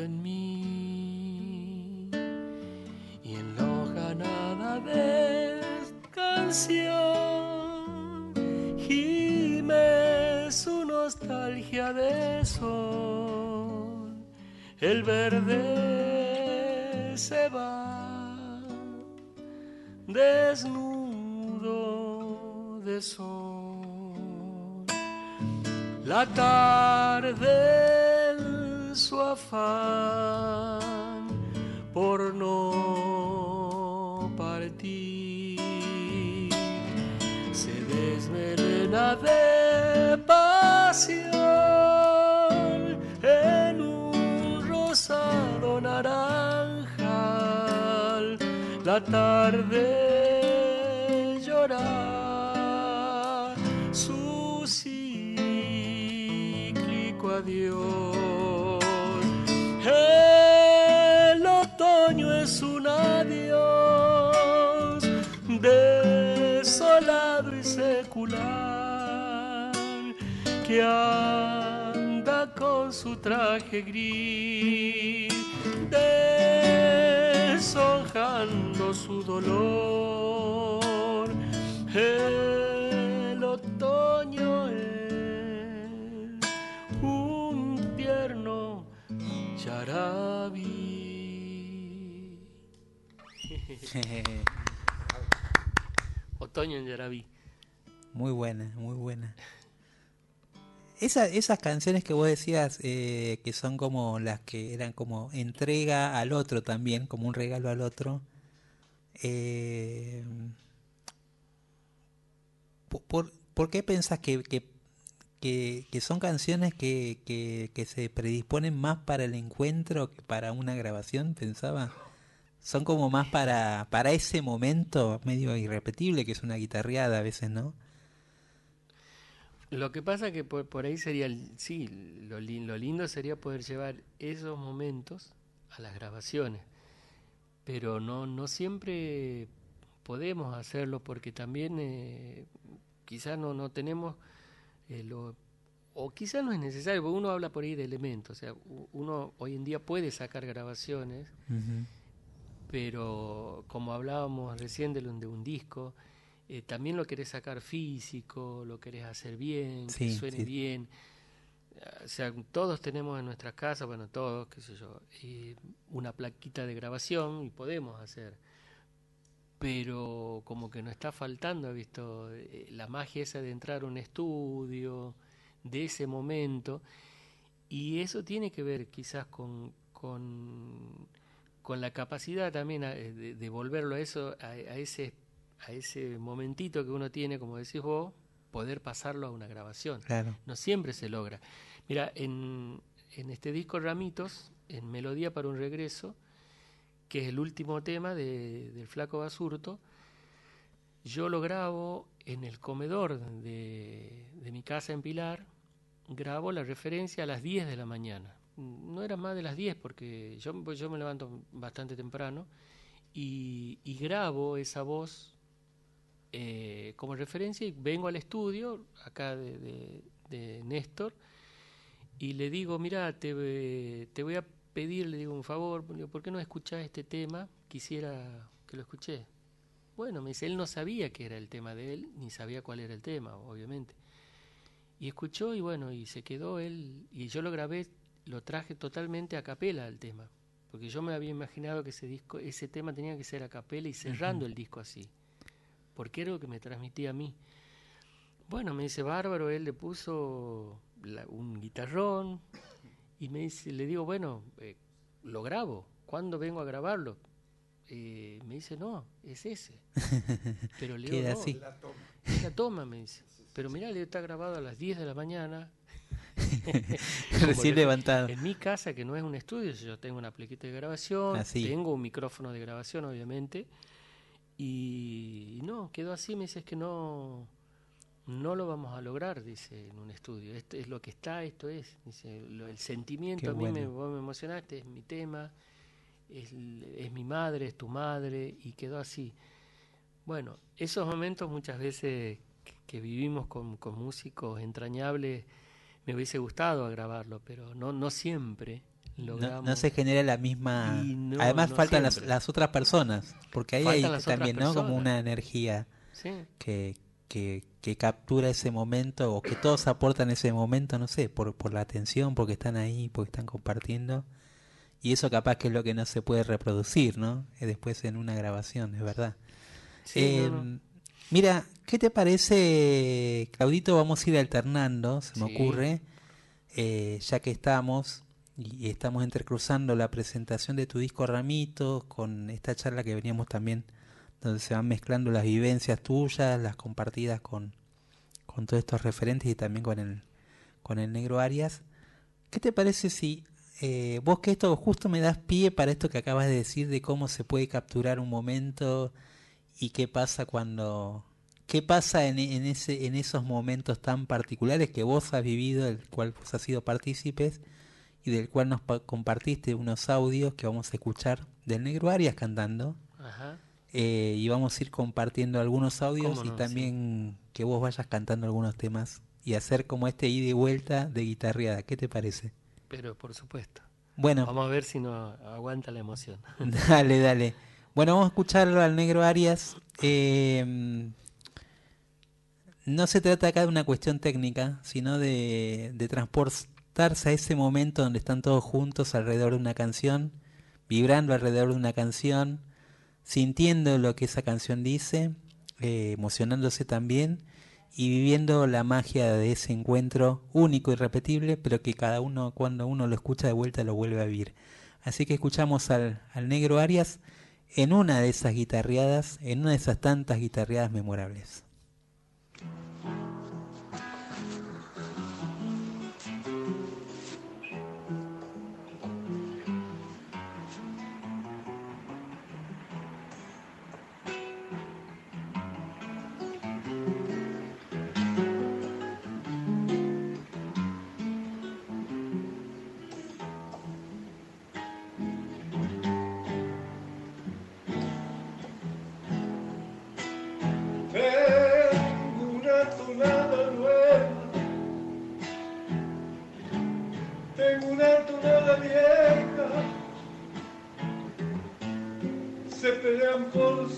en mí y en la hojanada de canción gime su nostalgia de sol. El verde se va desnudo de sol. La tarde en su afán por no partir se desmelena de pasión en un rosado naranjal. La tarde su cíclico adiós. El otoño es un adiós desolado y secular que anda con su traje gris deshojando su dolor. El otoño es un tierno Yaraví. Otoño en Yaraví. Muy buena, muy buena. Esa, esas canciones que vos decías eh, que son como las que eran como entrega al otro también, como un regalo al otro. eh, por, ¿Por qué pensás que, que, que- son canciones que, que, se predisponen más para el encuentro que para una grabación? Pensaba. Son como más para, para ese momento medio irrepetible que es una guitarreada a veces, ¿no? Lo que pasa que por, por ahí sería, sí, lo, lo lindo sería poder llevar esos momentos a las grabaciones, pero no, no siempre podemos hacerlo porque también eh, quizás no, no tenemos eh, lo, o quizás no es necesario, porque uno habla por ahí de elementos, o sea, uno hoy en día puede sacar grabaciones, pero como hablábamos recién de, de un disco, eh, también lo querés sacar físico, lo querés hacer bien, que suene sí. bien. O sea, todos tenemos en nuestras casas, bueno, todos, qué sé yo, eh, una plaquita de grabación y podemos hacer. Pero como que nos está faltando, ¿has visto? Eh, La magia esa de entrar a un estudio, de ese momento. Y eso tiene que ver quizás con, con, con la capacidad también a- de, de volverlo a eso, a, a ese, a ese momentito que uno tiene, como decís vos, poder pasarlo a una grabación. Claro. No siempre se logra. Mira, en, en este disco Ramitos, en Melodía para un Regreso, que es el último tema de, del Flaco Basurto, yo lo grabo en el comedor de, de mi casa en Pilar, grabo la referencia a las 10 de la mañana. No era más de las 10 porque yo, pues yo me levanto bastante temprano y, y grabo esa voz eh, como referencia y vengo al estudio acá de, de- Néstor y le digo, mira, te, te voy a pedir, le digo un favor, digo, ¿por qué no escuchás este tema? Quisiera que lo escuché. Bueno, me dice, él no sabía que era el tema de él, ni sabía cuál era el tema, obviamente. Y escuchó y bueno, y se quedó él, y yo lo grabé, lo traje totalmente a capela al tema, porque yo me había imaginado que ese disco, ese tema tenía que ser a capela y cerrando el disco así, porque era lo que me transmitía a mí. Bueno, me dice bárbaro, él le puso la- un guitarrón y me dice, le digo, bueno, eh, lo grabo, ¿cuándo vengo a grabarlo? Eh, me dice, no, es ese. Pero le digo, Queda no, así. la toma. Es la toma, me dice. Pero mirá, le está grabado a las 10 de la mañana. Recién le- levantado. En mi casa, que no es un estudio, yo tengo una plequita de grabación, Así. tengo un micrófono de grabación, obviamente. Y, y no, quedó así, me dice, es que no, no lo vamos a lograr, dice, en un estudio. Esto es lo que está, esto es. Dice, lo- el sentimiento Qué a mí me, vos me emocionaste, es mi tema, es, mi madre, es tu madre, y quedó así. Bueno, esos momentos muchas veces que vivimos con, con músicos entrañables, me hubiese gustado grabarlo, pero no, no siempre logramos. No, se genera la misma. No, Además, no faltan las, otras personas, porque ahí hay también, ¿no? Como una energía Sí. que, que, que captura ese momento, o que todos aportan ese momento, no sé, por, por la atención, porque están ahí, porque están compartiendo. Y eso capaz que es lo que no se puede reproducir, ¿no? Eh, Después en una grabación, es verdad. Sí, Eh, no, no. Mira, ¿qué te parece, Claudito? Vamos a ir alternando, se me Sí. ocurre, eh, ya que estamos y estamos entrecruzando la presentación de tu disco Ramito con esta charla que veníamos también, donde se van mezclando las vivencias tuyas, las compartidas con, con todos estos referentes y también con el, con el negro Arias. ¿Qué te parece si eh, vos que esto justo me das pie para esto que acabas de decir de cómo se puede capturar un momento y qué pasa cuando qué pasa en, en ese en esos momentos tan particulares que vos has vivido del cual vos has sido partícipes y del cual nos pa- compartiste unos audios que vamos a escuchar del negro Arias cantando Ajá. Eh, y vamos a ir compartiendo algunos audios y también que vos vayas cantando algunos temas y hacer como este ida y vuelta de guitarreada ¿qué te parece? Pero por supuesto. Bueno. Vamos a ver si no aguanta la emoción. Dale, dale. Bueno, vamos a escucharlo al negro Arias. Eh, no se trata acá de una cuestión técnica, sino de, de transportarse a ese momento donde están todos juntos alrededor de una canción, vibrando alrededor de una canción, sintiendo lo que esa canción dice, eh, emocionándose también y viviendo la magia de ese encuentro único y repetible, pero que cada uno cuando uno lo escucha de vuelta lo vuelve a vivir. Así que escuchamos al, al negro Arias en una de esas guitarreadas, en una de esas tantas guitarreadas memorables.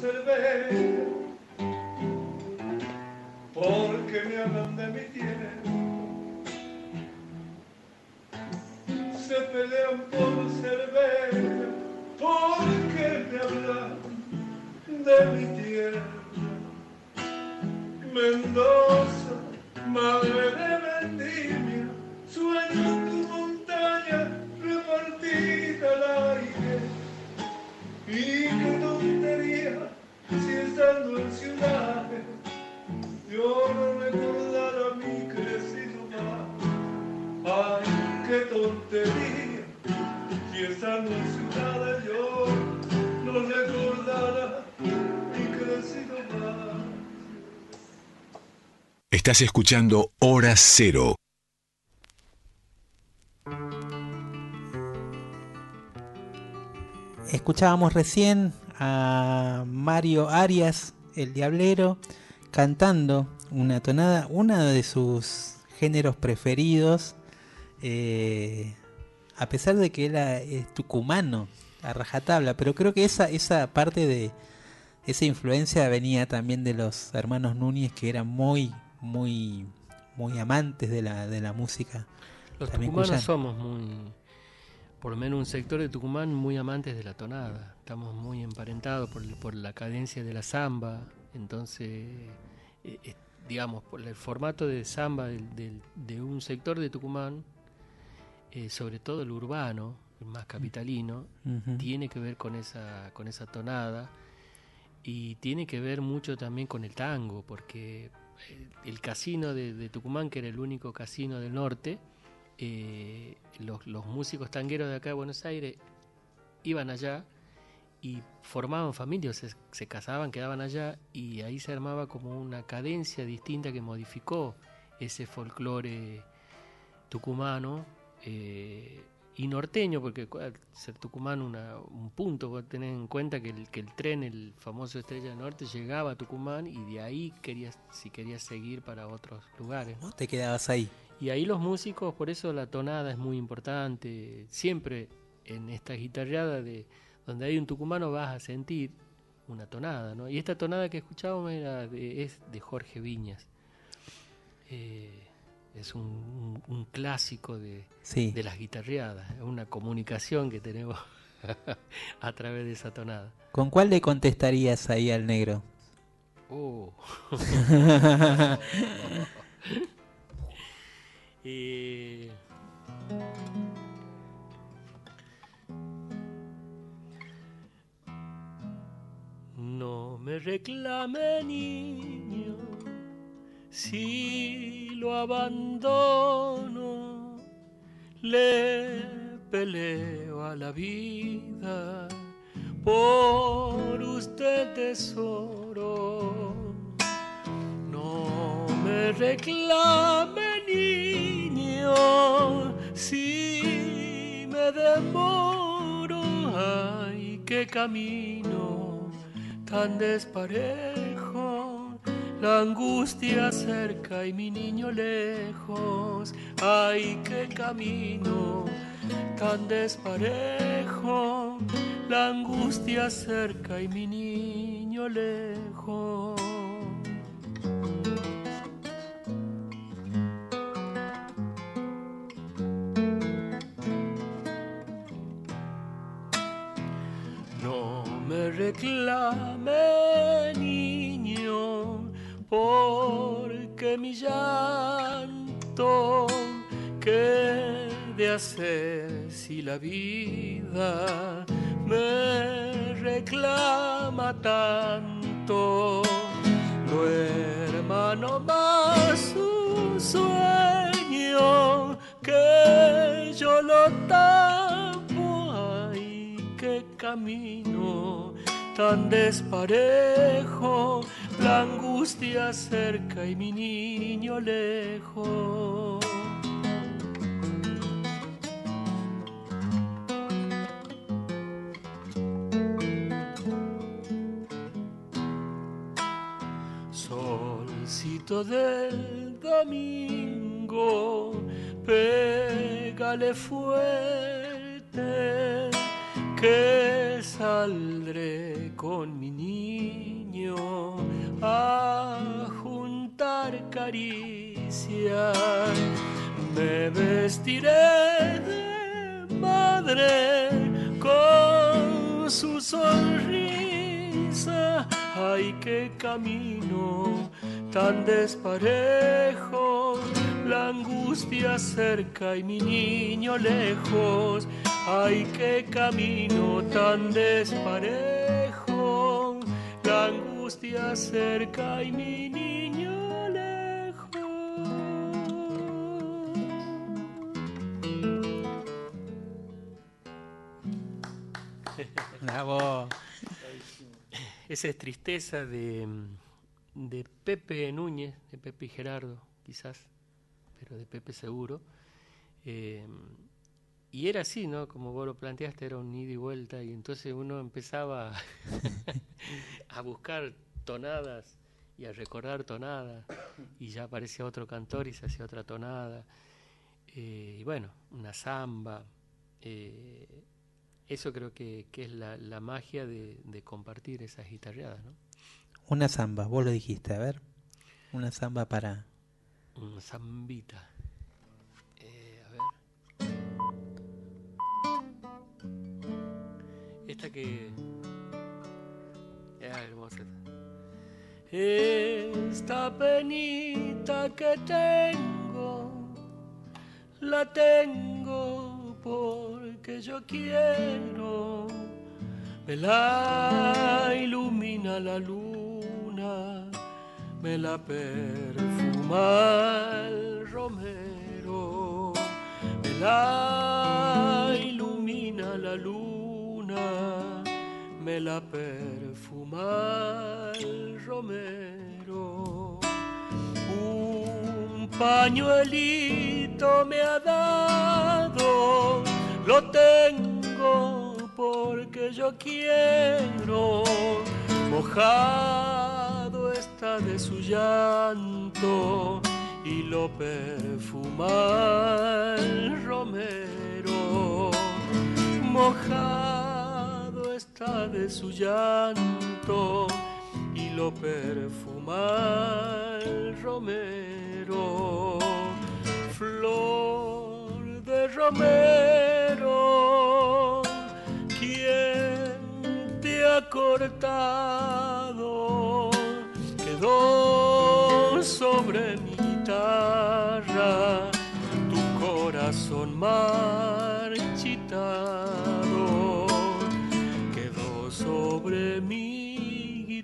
Cerveza, porque me hablan de mi tiempo. Se pelean por cerveza, porque me hablan de mi tierra. Mendoza, madre de vendimia, sueño tu montaña repartida al aire. Y qué tontería si estando en ciudades, yo no recordar a mi crecido mar. Ay, qué tontería si estando en ciudades yo no recordara mi crecido mar. Estás escuchando Hora Cero. Escuchábamos recién a Mario Arias, el Diablero, cantando una tonada, uno de sus géneros preferidos, eh, a pesar de que él es tucumano, a rajatabla, pero creo que esa, esa parte de esa influencia venía también de los hermanos Núñez, que eran muy, muy, muy amantes de la, de la música. Los También tucumanos somos muy, por lo menos un sector de Tucumán, muy amantes de la tonada. Estamos muy emparentados por, por la cadencia de la samba. Entonces, eh, eh, digamos, por el formato de samba de un sector de Tucumán, eh, sobre todo el urbano, el más capitalino, tiene que ver con esa, con esa tonada. Y tiene que ver mucho también con el tango, porque el casino de, de Tucumán, que era el único casino del norte, eh, los, los músicos tangueros de acá de Buenos Aires iban allá y formaban familias, se, se casaban, quedaban allá y ahí se armaba como una cadencia distinta que modificó ese folclore tucumano eh, y norteño, porque ser Tucumán una, un punto, vos tenés en cuenta que el, que el tren, el famoso Estrella del Norte, llegaba a Tucumán y de ahí querías, si querías seguir para otros lugares. ¿no? Te quedabas ahí. Y ahí los músicos, por eso la tonada es muy importante. Siempre en esta guitarreada de donde hay un tucumano vas a sentir una tonada, ¿no? Y esta tonada que escuchábamos era de- es de Jorge Viñas. Eh, es un, un- un clásico de, Sí. de las guitarreadas, es una comunicación que tenemos a través de esa tonada. ¿Con cuál le contestarías ahí al negro? Oh. No me reclame niño si lo abandono, le peleo a la vida por usted tesoro. No me reclame niño si me demoro, ay, qué camino tan desparejo, la angustia cerca y mi niño lejos, ay, qué camino tan desparejo, la angustia cerca y mi niño lejos. Reclame, niño, porque mi llanto que de hacer si la vida me reclama tanto. Hermano más un sueño que yo lo tapo, ay, qué camino tan desparejo, la angustia cerca y mi niño lejos. Solcito del domingo, pégale fuerte, que saldré con mi niño a juntar caricias. Me vestiré de madre con su sonrisa. Ay, qué camino tan desparejo, la angustia cerca y mi niño lejos. Ay, qué camino tan desparejo, angustia cerca y mi niño lejos. Bravo. Esa es tristeza de, de Pepe Núñez, de Pepe y Gerardo, quizás, pero de Pepe seguro. Eh, y era así, ¿no? Como vos lo planteaste, era un ida y vuelta, y entonces uno empezaba a buscar tonadas y a recordar tonadas, y ya aparecía otro cantor y se hacía otra tonada. Eh, y bueno, una samba. eh, eso creo que, que es la, la magia de, de compartir esas guitarreadas, ¿no? Una samba, vos lo dijiste, a ver. Una samba para... Una zambita. Esta que. Ah, hermosa. Esta penita que tengo, la tengo porque yo quiero. Me la ilumina la luna, me la perfuma el romero. Me la ilumina la luna, me la perfuma romero. Un pañuelito me ha dado lo tengo porque yo quiero. Mojado está de su llanto y lo perfuma romero. Mojado de su llanto y lo perfuma el romero. Flor de romero, ¿quién te ha cortado? Quedó sobre mi guitarra tu corazón marchitado.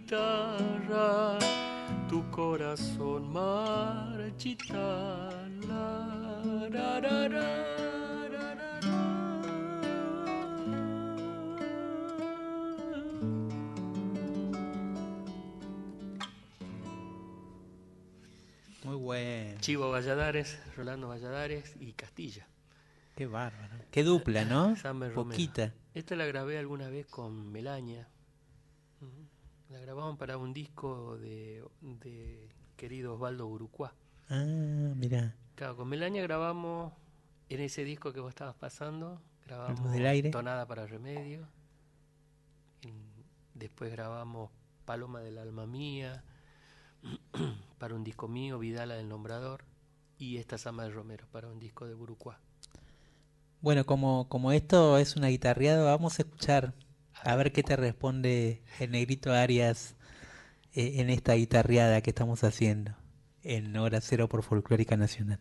Guitarra tu corazón marchita. La, ra, ra, ra, ra, ra, Muy bueno. Chivo Valladares, Rolando Valladares y Castilla. Qué bárbaro. Qué dupla, ¿no? Poquita. Esta la grabé alguna vez con Melaña. La grabamos para un disco de, de querido Osvaldo Urucuá. Ah, mira. Claro, con Melaña grabamos en ese disco que vos estabas pasando, grabamos del aire. Tonada para Remedio. Después grabamos Paloma del Alma Mía, para un disco mío, Vidala del Nombrador, y esta Sama de Romero, para un disco de Burucuá. Bueno, como, como esto es una guitarreada, vamos a escuchar a ver qué te responde el negrito Arias eh, en esta guitarreada que estamos haciendo en Hora Cero por Folclórica Nacional.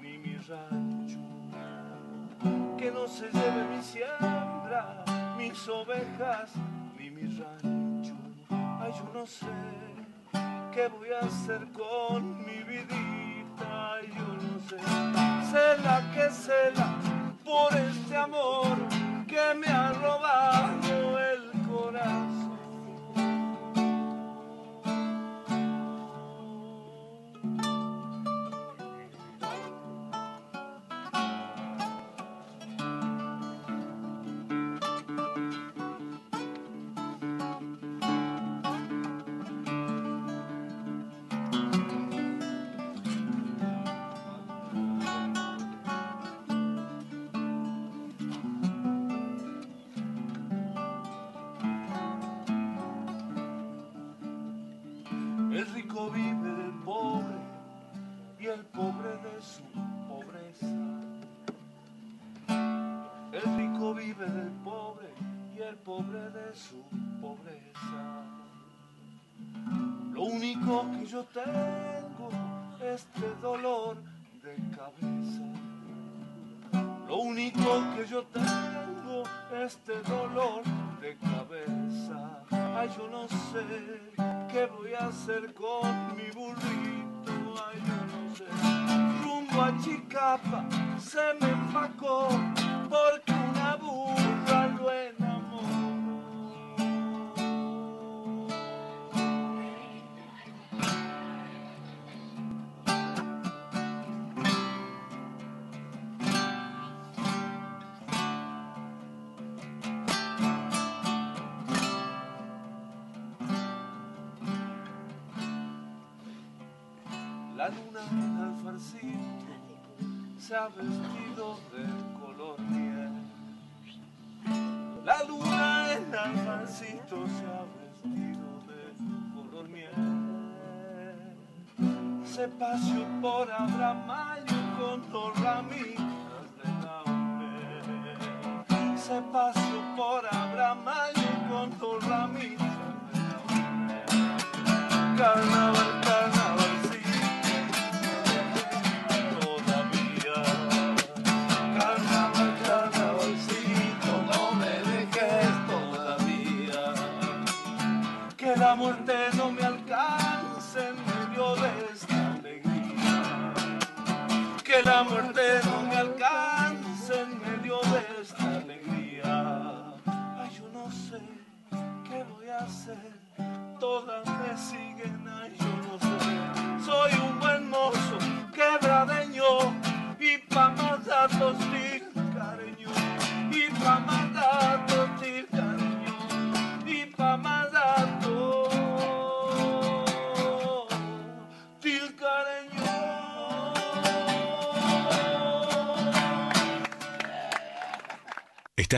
Ni mi rancho. Que no se lleve mi siembra, mis ovejas, ni mi rancho. Ay, yo no sé qué voy a hacer con mi vidita. Ay, yo no sé. Cela que cela por este amor que me ha robado el corazón. Vive del pobre y el pobre de su pobreza. Lo único que yo tengo es este dolor de cabeza. Lo único que yo tengo es este dolor de cabeza. Ay, yo no sé qué voy a hacer con se ha vestido de color miel. La luna en alfarcito se ha vestido de color miel. Se paseó por Abramayo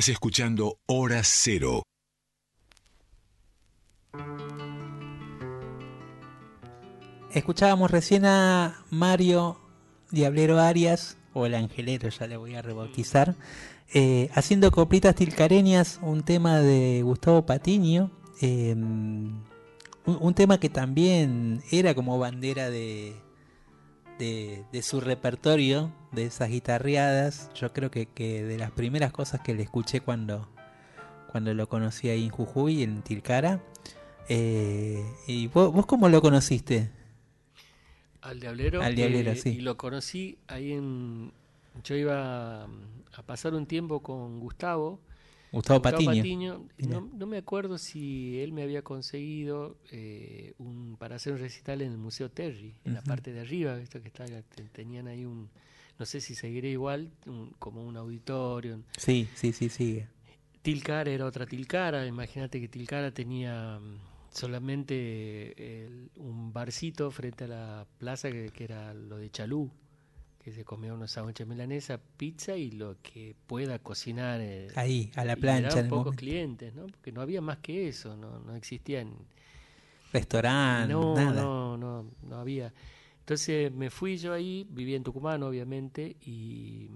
Escuchando Hora Cero. Escuchábamos recién a Mario Diablero Arias, o el Angelero, ya le voy a rebautizar, eh, haciendo coplitas tilcareñas, un tema de Gustavo Patiño, eh, un tema que también era como bandera de, de, de su repertorio, de esas guitarreadas. Yo creo que, que de las primeras cosas que le escuché cuando, cuando lo conocí ahí en Jujuy, en Tilcara. Eh, ¿Y vos, vos cómo lo conociste? Al Diablero. Al Diablero, eh, sí. Y lo conocí ahí en. Yo iba a, a pasar un tiempo con Gustavo. Gustavo Patiño. y No, no me acuerdo si él me había conseguido eh, un para hacer un recital en el Museo Terry, en la parte de arriba, visto que está, te- tenían ahí un. No sé si seguiré igual, un- como un auditorio. Sí, sí, sí, sigue. Tilcara era otra Tilcara, imagínate que Tilcara tenía mm, solamente el- un barcito frente a la plaza que, que era lo de Chalú, que se comía unos sándwiches milanesa, pizza y lo que pueda cocinar. eh, Ahí, a la plancha en pocos momento. clientes, ¿no? Porque no había más que eso, no, no existían Restaurante, no, nada. no, no, no había. Entonces me fui yo ahí, vivía en Tucumán obviamente, y,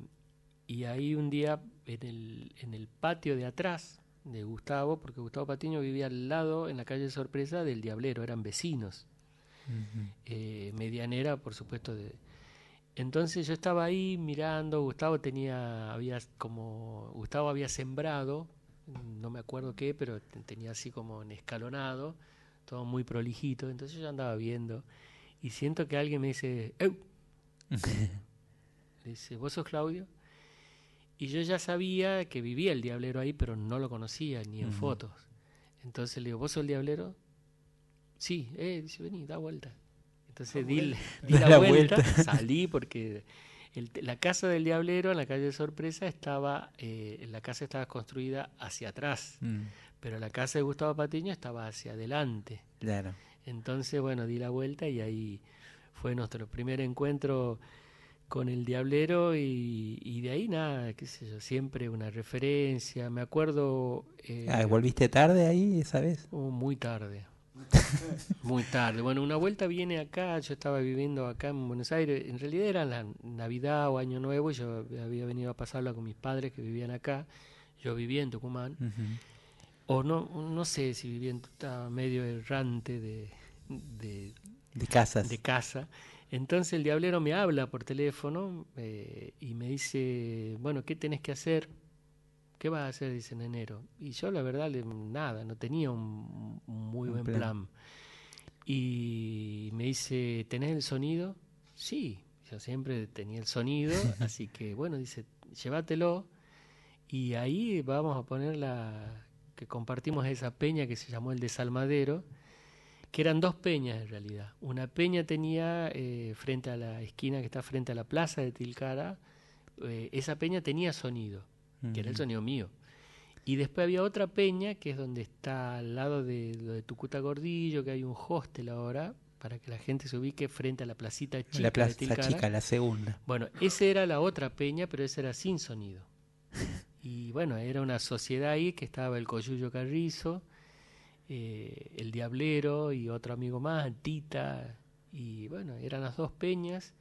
y ahí un día en el, en el patio de atrás de Gustavo, porque Gustavo Patiño vivía al lado, en la calle Sorpresa, del Diablero, eran vecinos. Eh, medianera, por supuesto. De... Entonces yo estaba ahí mirando, Gustavo tenía, había como, Gustavo había sembrado, no me acuerdo qué, pero te- tenía así como en escalonado, todo muy prolijito, entonces yo andaba viendo y siento que alguien me dice. Le dice, ¿vos sos Claudio? Y yo ya sabía que vivía el diablero ahí, pero no lo conocía ni en fotos. Entonces le digo, ¿vos sos el diablero? Sí, eh, dice, vení, da vuelta. Entonces di, la, la vuelta, vuelta. salí porque el- la casa del diablero en la calle de Sorpresa estaba, eh, la casa estaba construida hacia atrás, Mm, pero la casa de Gustavo Patiño estaba hacia adelante. claro. Entonces, bueno, di la vuelta y ahí fue nuestro primer encuentro con el Diablero y, y de ahí nada, qué sé yo, siempre una referencia. Me acuerdo... eh, Ah, ¿Volviste tarde ahí esa vez? oh, muy tarde. Muy tarde. Bueno, una vuelta viene acá, yo estaba viviendo acá en Buenos Aires, en realidad era la Navidad o Año Nuevo, yo había venido a pasarla con mis padres que vivían acá, yo vivía en Tucumán, o no, no sé si vivía en, estaba medio errante de, de, De casas. de casa. Entonces el diablero me habla por teléfono eh, y me dice, bueno, ¿qué tenés que hacer? ¿Qué vas a hacer? Dice en enero. Y yo la verdad, nada, no tenía un, muy buen plan. Y me dice, ¿tenés el sonido? Sí, yo siempre tenía el sonido, así que bueno, dice, llévatelo y ahí vamos a poner la que compartimos esa peña que se llamó el Desalmadero, que eran dos peñas en realidad. Una peña tenía eh, frente a la esquina que está frente a la plaza de Tilcara, eh, esa peña tenía sonido, que era el sonido mío. Y después había otra peña que es donde está al lado de lo de Tucuta Gordillo, que hay un hostel ahora, para que la gente se ubique frente a la placita chica. La plaza chica, la segunda. Bueno, esa era la otra peña, pero esa era sin sonido. Y bueno, era una sociedad ahí que estaba el Coyuyo Carrizo, eh, el Diablero y otro amigo más, Tita. Y bueno, eran las dos peñas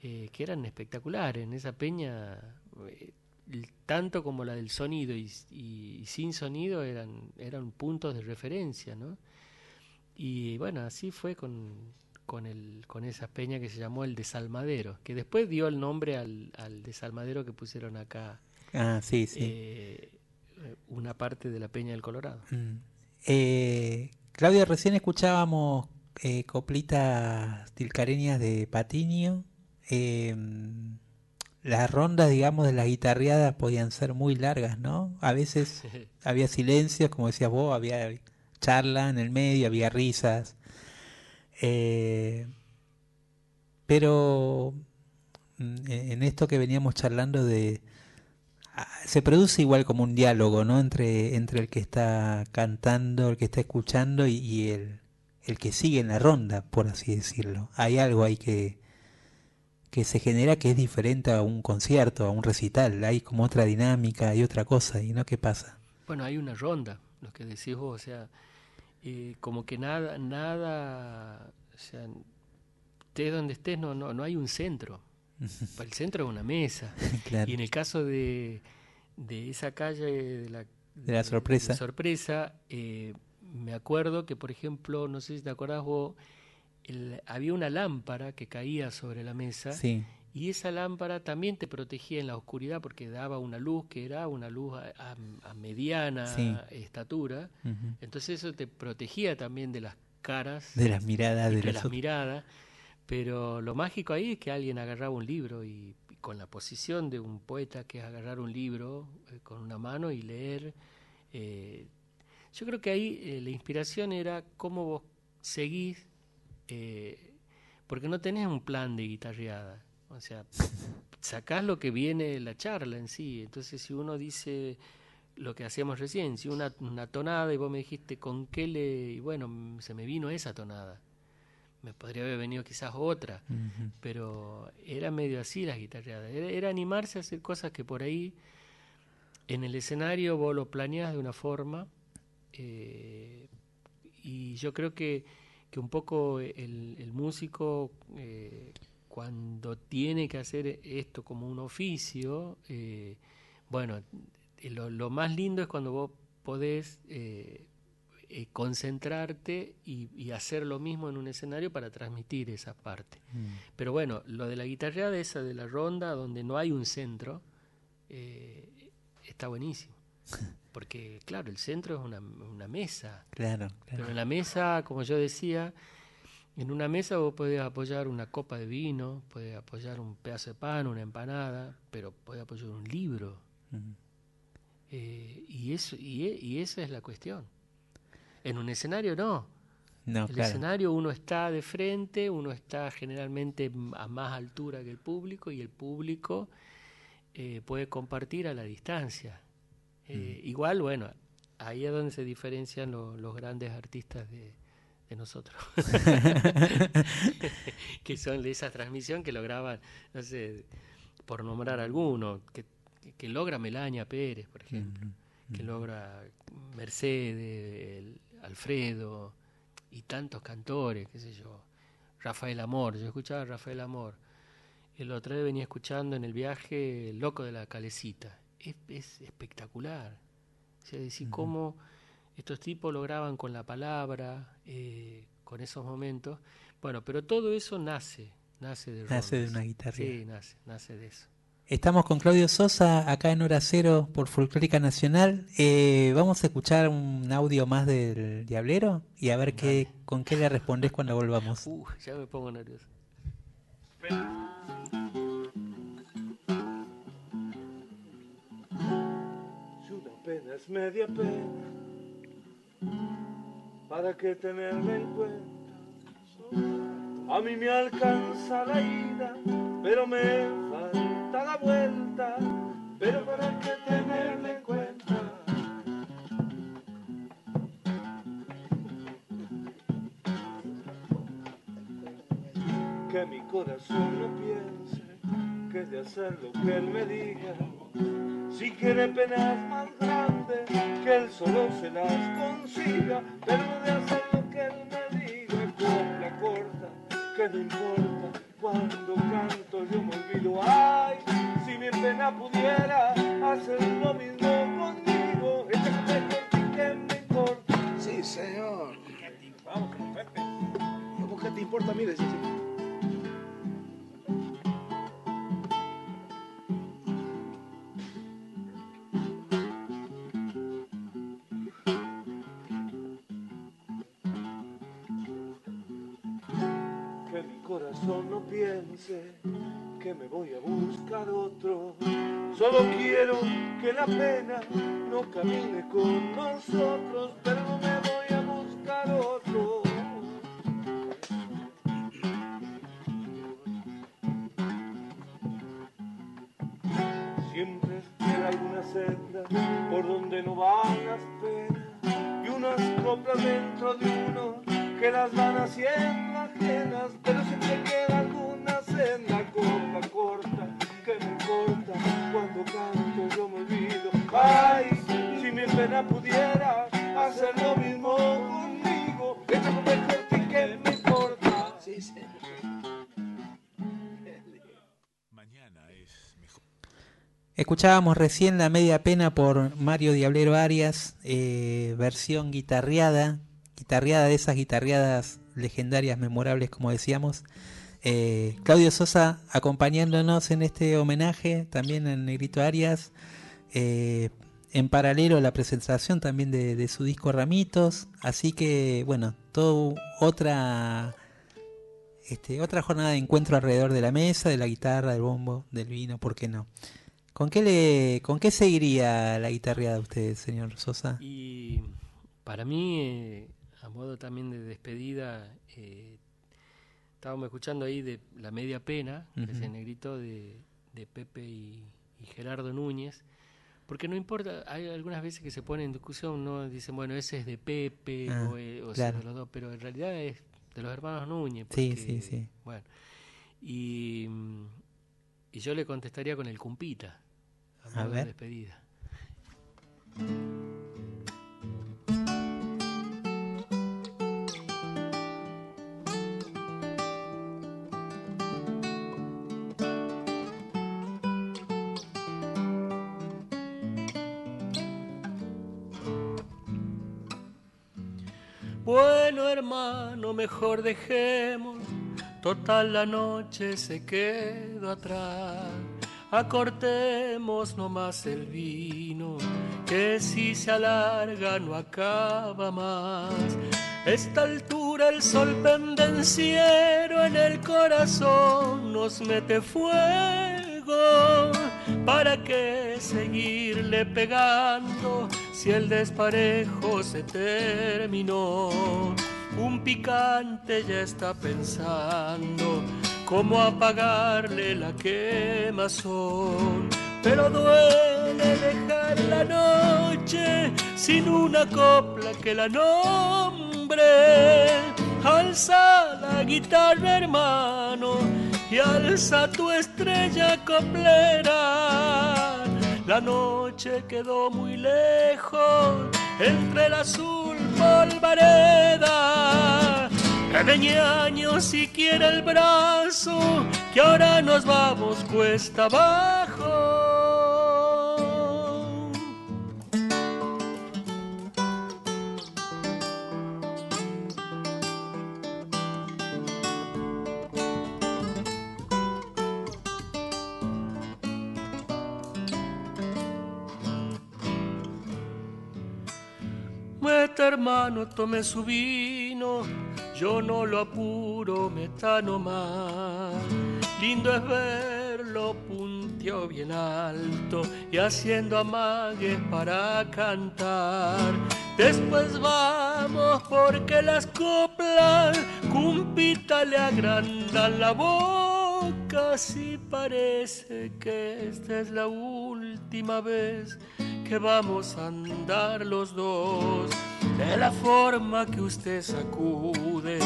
eh, que eran espectaculares. En esa peña, eh, tanto como la del sonido y, y, sin sonido, eran, eran puntos de referencia, ¿no? Y bueno, así fue con, con, el, con esa peña que se llamó el Desalmadero, que después dio el nombre al, al Desalmadero que pusieron acá Ah, sí, sí. Eh, una parte de la Peña del Colorado. Mm. Eh, Claudia, recién escuchábamos eh, coplitas tilcareñas de Patiño. Em, las rondas, digamos, de las guitarreadas podían ser muy largas, ¿no? A veces había silencios, como decías vos, había charla en el medio, había risas. pero mm, en esto que veníamos charlando de, se produce igual como un diálogo, ¿no? Entre, entre el que está cantando, el que está escuchando y, el, el, que sigue en la ronda, por así decirlo. Hay algo ahí que, que se genera que es diferente a un concierto, a un recital. Hay como otra dinámica y otra cosa, ¿y no? ¿Qué pasa? Bueno, hay una ronda, lo que decís vos, o sea, eh, como que nada, nada, o sea, estés donde estés, no, no, no hay un centro. El centro es una mesa. Y en el caso de, de esa calle de la, de la sorpresa, sorpresa eh, me acuerdo que, por ejemplo, no sé si te acordás vos, había una lámpara que caía sobre la mesa. Y esa lámpara también te protegía en la oscuridad porque daba una luz que era una luz a, mediana estatura. Entonces eso te protegía también de las caras. De las miradas. De, las miradas. Pero lo mágico ahí es que alguien agarraba un libro y, con la posición de un poeta que es agarrar un libro eh, con una mano y leer. Eh, yo creo que ahí eh, la inspiración era cómo vos seguís, porque no tenés un plan de guitarreada. O sea, sacás lo que viene la charla en sí. Entonces, si uno dice lo que hacíamos recién, si una, una tonada y vos me dijiste con qué le. Y bueno, se me vino esa tonada me podría haber venido quizás otra, pero era medio así las guitarreadas, era, animarse a hacer cosas que por ahí en el escenario vos lo planeas de una forma eh, y yo creo que, que un poco el, músico eh, cuando tiene que hacer esto como un oficio, eh, bueno, lo, lo, más lindo es cuando vos podés eh, concentrarte y, hacer lo mismo en un escenario para transmitir esa parte. Mm. Pero bueno, lo de la guitarreada esa de la ronda, donde no hay un centro, eh, está buenísimo. Porque, claro, el centro es una, una mesa. Claro, Pero en la mesa, como yo decía, en una mesa vos podés apoyar una copa de vino, podés apoyar un pedazo de pan, una empanada, pero podés apoyar un libro. Eh, y, eso, y, y esa es la cuestión. En un escenario no. No, el escenario uno está de frente, uno está generalmente a más altura que el público y el público eh, puede compartir a la distancia. Eh, mm. Igual, bueno, ahí es donde se diferencian los grandes artistas de, nosotros, que son de esa transmisión que lograban, no sé, por nombrar alguno, que, que logra Melania Pérez, por ejemplo, que logra Mercedes, el, Alfredo y tantos cantores, qué sé yo, Rafael Amor, yo escuchaba a Rafael Amor. El otro día venía escuchando en el viaje El Loco de la Calecita. Es, espectacular. O sea, decir cómo estos tipos lograban con la palabra, eh, con esos momentos. Bueno, pero todo eso nace Nace de, Nace de una guitarra. Sí, nace, nace de eso. Estamos con Claudio Sosa acá en Hora Cero por Folclórica Nacional. Eh, vamos a escuchar un audio más del Diablero y a ver qué, con qué le respondés cuando volvamos. Uh, ya me pongo nervioso. Pena es media pena, ¿para qué tenerla en cuenta? A mí me alcanza la ida, pero me falta la vuelta, pero ¿para qué tenerla en cuenta? Que mi corazón no piense que de hacer lo que él me diga si quiere penas más grandes, que él solo se las consiga, pero de hacer lo que él me diga, copla corta, que no importa, cuando canto yo me olvido, ay, si mi pena pudiera hacer lo mismo conmigo, esta cosa que me importa. Sí, señor. Vamos, Pepe. ¿Cómo que te importa a mí decir? No piense que me voy a buscar otro. Solo quiero que la pena no camine con nosotros, pero no me voy a buscar otro. Siempre espera alguna senda por donde no van las penas y unas coplas dentro de uno que las van haciendo pero siempre queda alguna senda corta, corta, que me importa cuando canto yo me olvido. Ay, si mi pena pudiera hacer lo mismo conmigo, esta me corta y que me importa. Sí, sí. Escuchábamos recién La Media Pena por Mario Diablero Arias, eh, versión guitarreada, guitarreada de esas guitarreadas legendarias, memorables, como decíamos. Eh, Claudio Sosa acompañándonos en este homenaje, también en Negrito Arias. eh, en paralelo a la presentación también de, de su disco Ramitos. Así que, bueno, todo otra este, otra jornada de encuentro alrededor de la mesa, de la guitarra, del bombo, del vino, ¿por qué no? ¿Con qué, ¿Con qué seguiría la guitarreada usted, señor Sosa? Y para mí, eh, a modo también de despedida, eh, estábamos escuchando ahí de La Media Pena, que es Ujú. el negrito de, de Pepe y, y Gerardo Núñez, porque no importa, hay algunas veces que se pone en discusión, no dicen, bueno, ese es de Pepe Ah, o, eh, o de los dos, pero en realidad es de los hermanos Núñez. Sí, porque, sí, sí. Bueno, y, y yo le contestaría con el Cumpita, a, A modo de ver. despedida. Mejor dejemos. Total la noche se quedó atrás. Acortemos nomás el vino, que si se alarga no acaba más. Esta altura el sol pendenciero en el corazón nos mete fuego. ¿Para qué seguirle pegando si el desparejo se terminó? Un picante ya está pensando cómo apagarle la quemazón. Pero duele dejar la noche sin una copla que la nombre. Alza la guitarra, hermano, y alza tu estrella coplera. La noche quedó muy lejos entre el azul polvareda. Que años si quiere el brazo, que ahora nos vamos cuesta abajo. Hermano tome su vino, yo no lo apuro, metano más. Lindo es verlo punteo bien alto y haciendo amagues para cantar. Después vamos porque las coplas cumpita le agrandan la boca. Si parece que esta es la última vez que vamos a andar los dos. De la forma que usted sacude,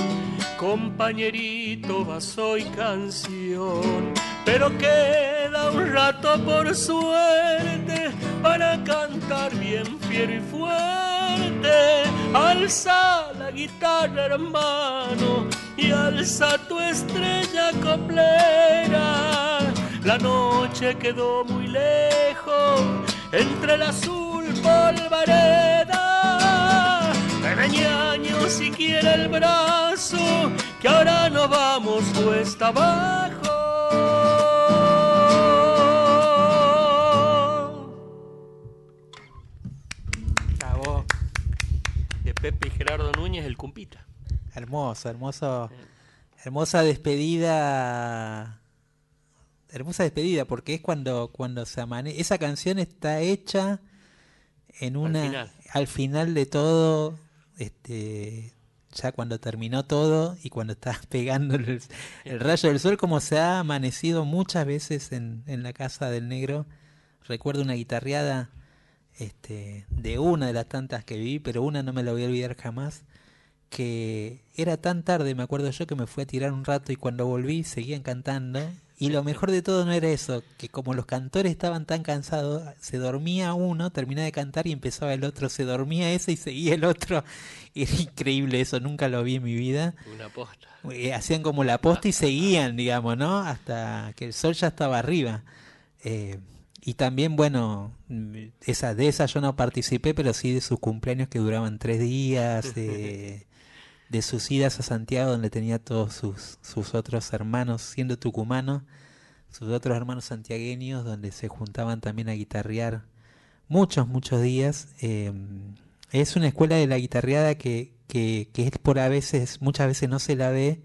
compañerito, vaso y canción. Pero queda un rato por suerte para cantar bien fiero y fuerte. Alza guitarra, hermano, y alza tu estrella coplera. La noche quedó muy lejos entre el azul polvareda. Reñaño si quiere el brazo, que ahora nos vamos cuesta abajo. Pepe y Gerardo Núñez, el cumpita. Hermoso, hermoso. Hermosa despedida. Hermosa despedida, porque es cuando, cuando se amanece. Esa canción está hecha en una. Al final. al final de todo. Este. Ya cuando terminó todo y cuando está pegando el, el rayo del sol, como se ha amanecido muchas veces en, en la casa del negro. Recuerdo una guitarreada este, de una de las tantas que vi, pero una no me la voy a olvidar jamás, que era tan tarde, me acuerdo yo, que me fui a tirar un rato y cuando volví seguían cantando. Y lo mejor de todo no era eso, que como los cantores estaban tan cansados, se dormía uno, terminaba de cantar y empezaba el otro, se dormía ese y seguía el otro. Era increíble eso, nunca lo vi en mi vida. Una posta. Eh, hacían como la posta y seguían, digamos, ¿no? Hasta que el sol ya estaba arriba. Eh, y también, bueno, esa, de esa yo no participé, pero sí de sus cumpleaños que duraban tres días, de, de sus idas a Santiago, donde tenía todos sus, sus otros hermanos, siendo tucumano, sus otros hermanos santiagueños, donde se juntaban también a guitarrear muchos, muchos días. Eh, es una escuela de la guitarreada que, que, que es por a veces, muchas veces no se la ve,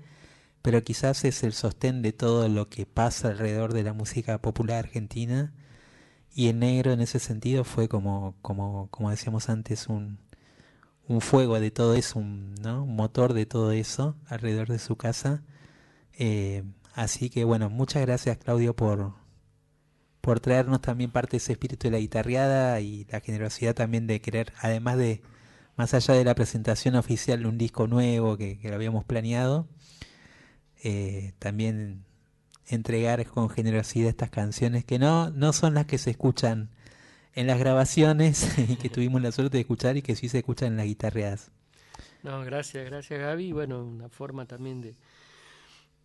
pero quizás es el sostén de todo lo que pasa alrededor de la música popular argentina. Y el negro en ese sentido fue como, como, como decíamos antes, un, un fuego de todo eso, un, ¿no? un motor de todo eso alrededor de su casa. Eh, así que bueno, muchas gracias Claudio por, por traernos también parte de ese espíritu de la guitarreada y la generosidad también de querer, además de, más allá de la presentación oficial de un disco nuevo que, lo habíamos planeado, eh, también entregar con generosidad estas canciones que no, no son las que se escuchan en las grabaciones y que tuvimos la suerte de escuchar y que sí se escuchan en las guitarreadas. No, gracias, gracias Gaby. Bueno, una forma también de,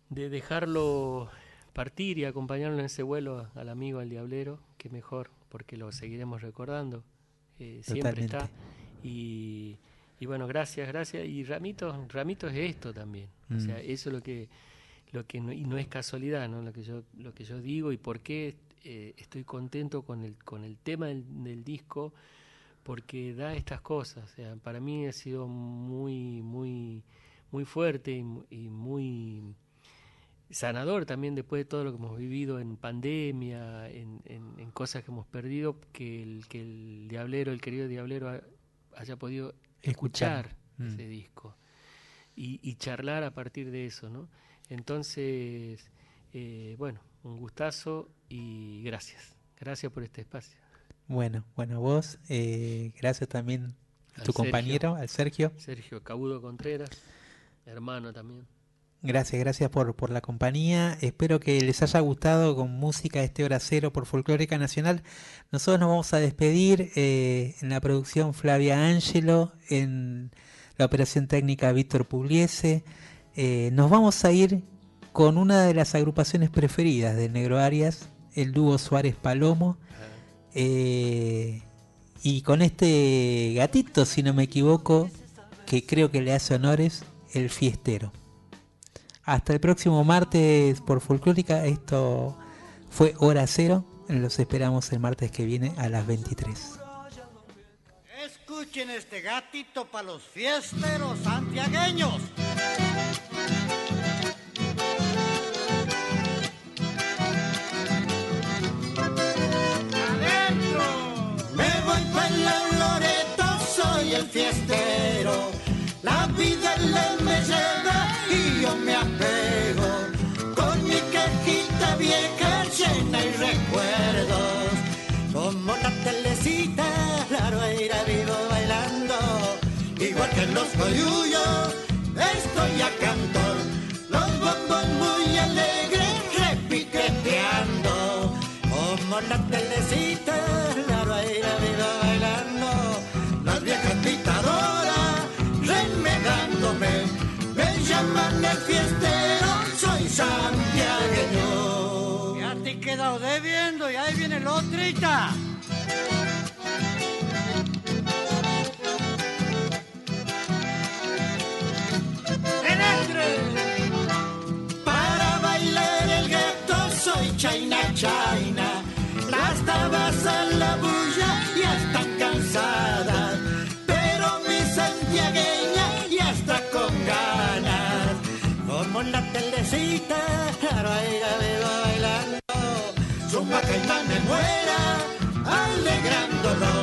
de dejarlo partir y acompañarlo en ese vuelo al amigo, al diablero, que mejor, porque lo seguiremos recordando. Eh, siempre está. Y, y bueno, gracias, gracias. Y Ramito, Ramito es esto también. O Mm. sea, eso es lo que, lo que no, y no es casualidad, ¿no? Lo que yo, lo que yo digo y por qué eh, estoy contento con el, con el tema del, del disco, porque da estas cosas. O sea, para mí ha sido muy, muy, muy fuerte y, mu- y muy sanador también después de todo lo que hemos vivido en pandemia, en, en- en cosas que hemos perdido, que el, que el diablero, el querido diablero, ha- haya podido Escuchar. escuchar Mm. ese disco y, y charlar a partir de eso, ¿no? Entonces, eh, bueno, un gustazo y gracias. Gracias por este espacio. Bueno, bueno, vos, eh, gracias también a Al tu Sergio. compañero, al Sergio. Sergio Cabudo Contreras, hermano también. Gracias, gracias por, por la compañía. Espero que les haya gustado con música este hora cero por Folclórica Nacional. Nosotros nos vamos a despedir eh, en la producción Flavia Ángelo, en la operación técnica Víctor Pugliese. Eh, nos vamos a ir con una de las agrupaciones preferidas de Negro Arias, el dúo Suárez Palomo. Eh, y con este gatito, si no me equivoco, que creo que le hace honores, el fiestero. Hasta el próximo martes por Folclórica. Esto fue Hora Cero. Los esperamos el martes que viene a las 23. Escuchen este gatito para los fiesteros santiagueños. Me voy para el Loreto, soy el fiestero. La vida le me lleva y yo me apego. Con mi cajita vieja llena y recuerdos. Como la telecita, la rueira vivo. Igual que los coyullos, estoy a cantor. Los bombos muy alegres, repiqueteando. Como la telecita, la rueira vivo bailando. Las viejas dictadoras, remedándome. Me llaman el fiestero, soy santiagueño. Ya te he quedado debiendo y ahí viene la otrita. China China. Las tabas a la bulla ya están cansadas. Pero mi santiagueña ya está con ganas. Como la telecita, claro, ahí la veo bailando. Su macaimá me muera, alegrándolo.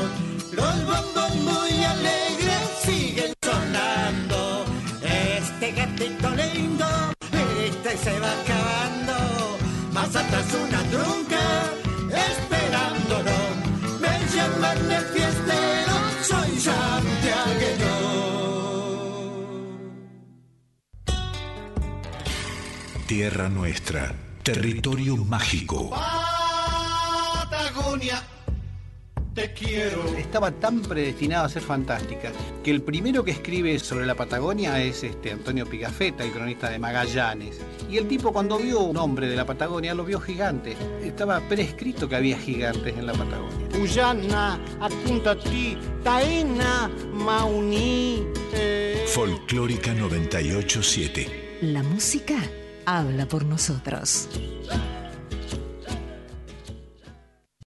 Los bombos muy alegres siguen sonando. Este gatito lindo, este se va acabando. Atrás una trunca, esperándolo. Me llaman el fiestero, soy santiagueño. Tierra nuestra, territorio mágico. Patagonia, te quiero. Estaba tan predestinada a ser fantástica que el primero que escribe sobre la Patagonia es este Antonio Pigafetta, el cronista de Magallanes. Y el tipo cuando vio un hombre de la Patagonia lo vio gigante. Estaba prescrito que había gigantes en la Patagonia. Uyana, Acuntati, Taena, Mauní. eh. Folclórica 987. La música habla por nosotros.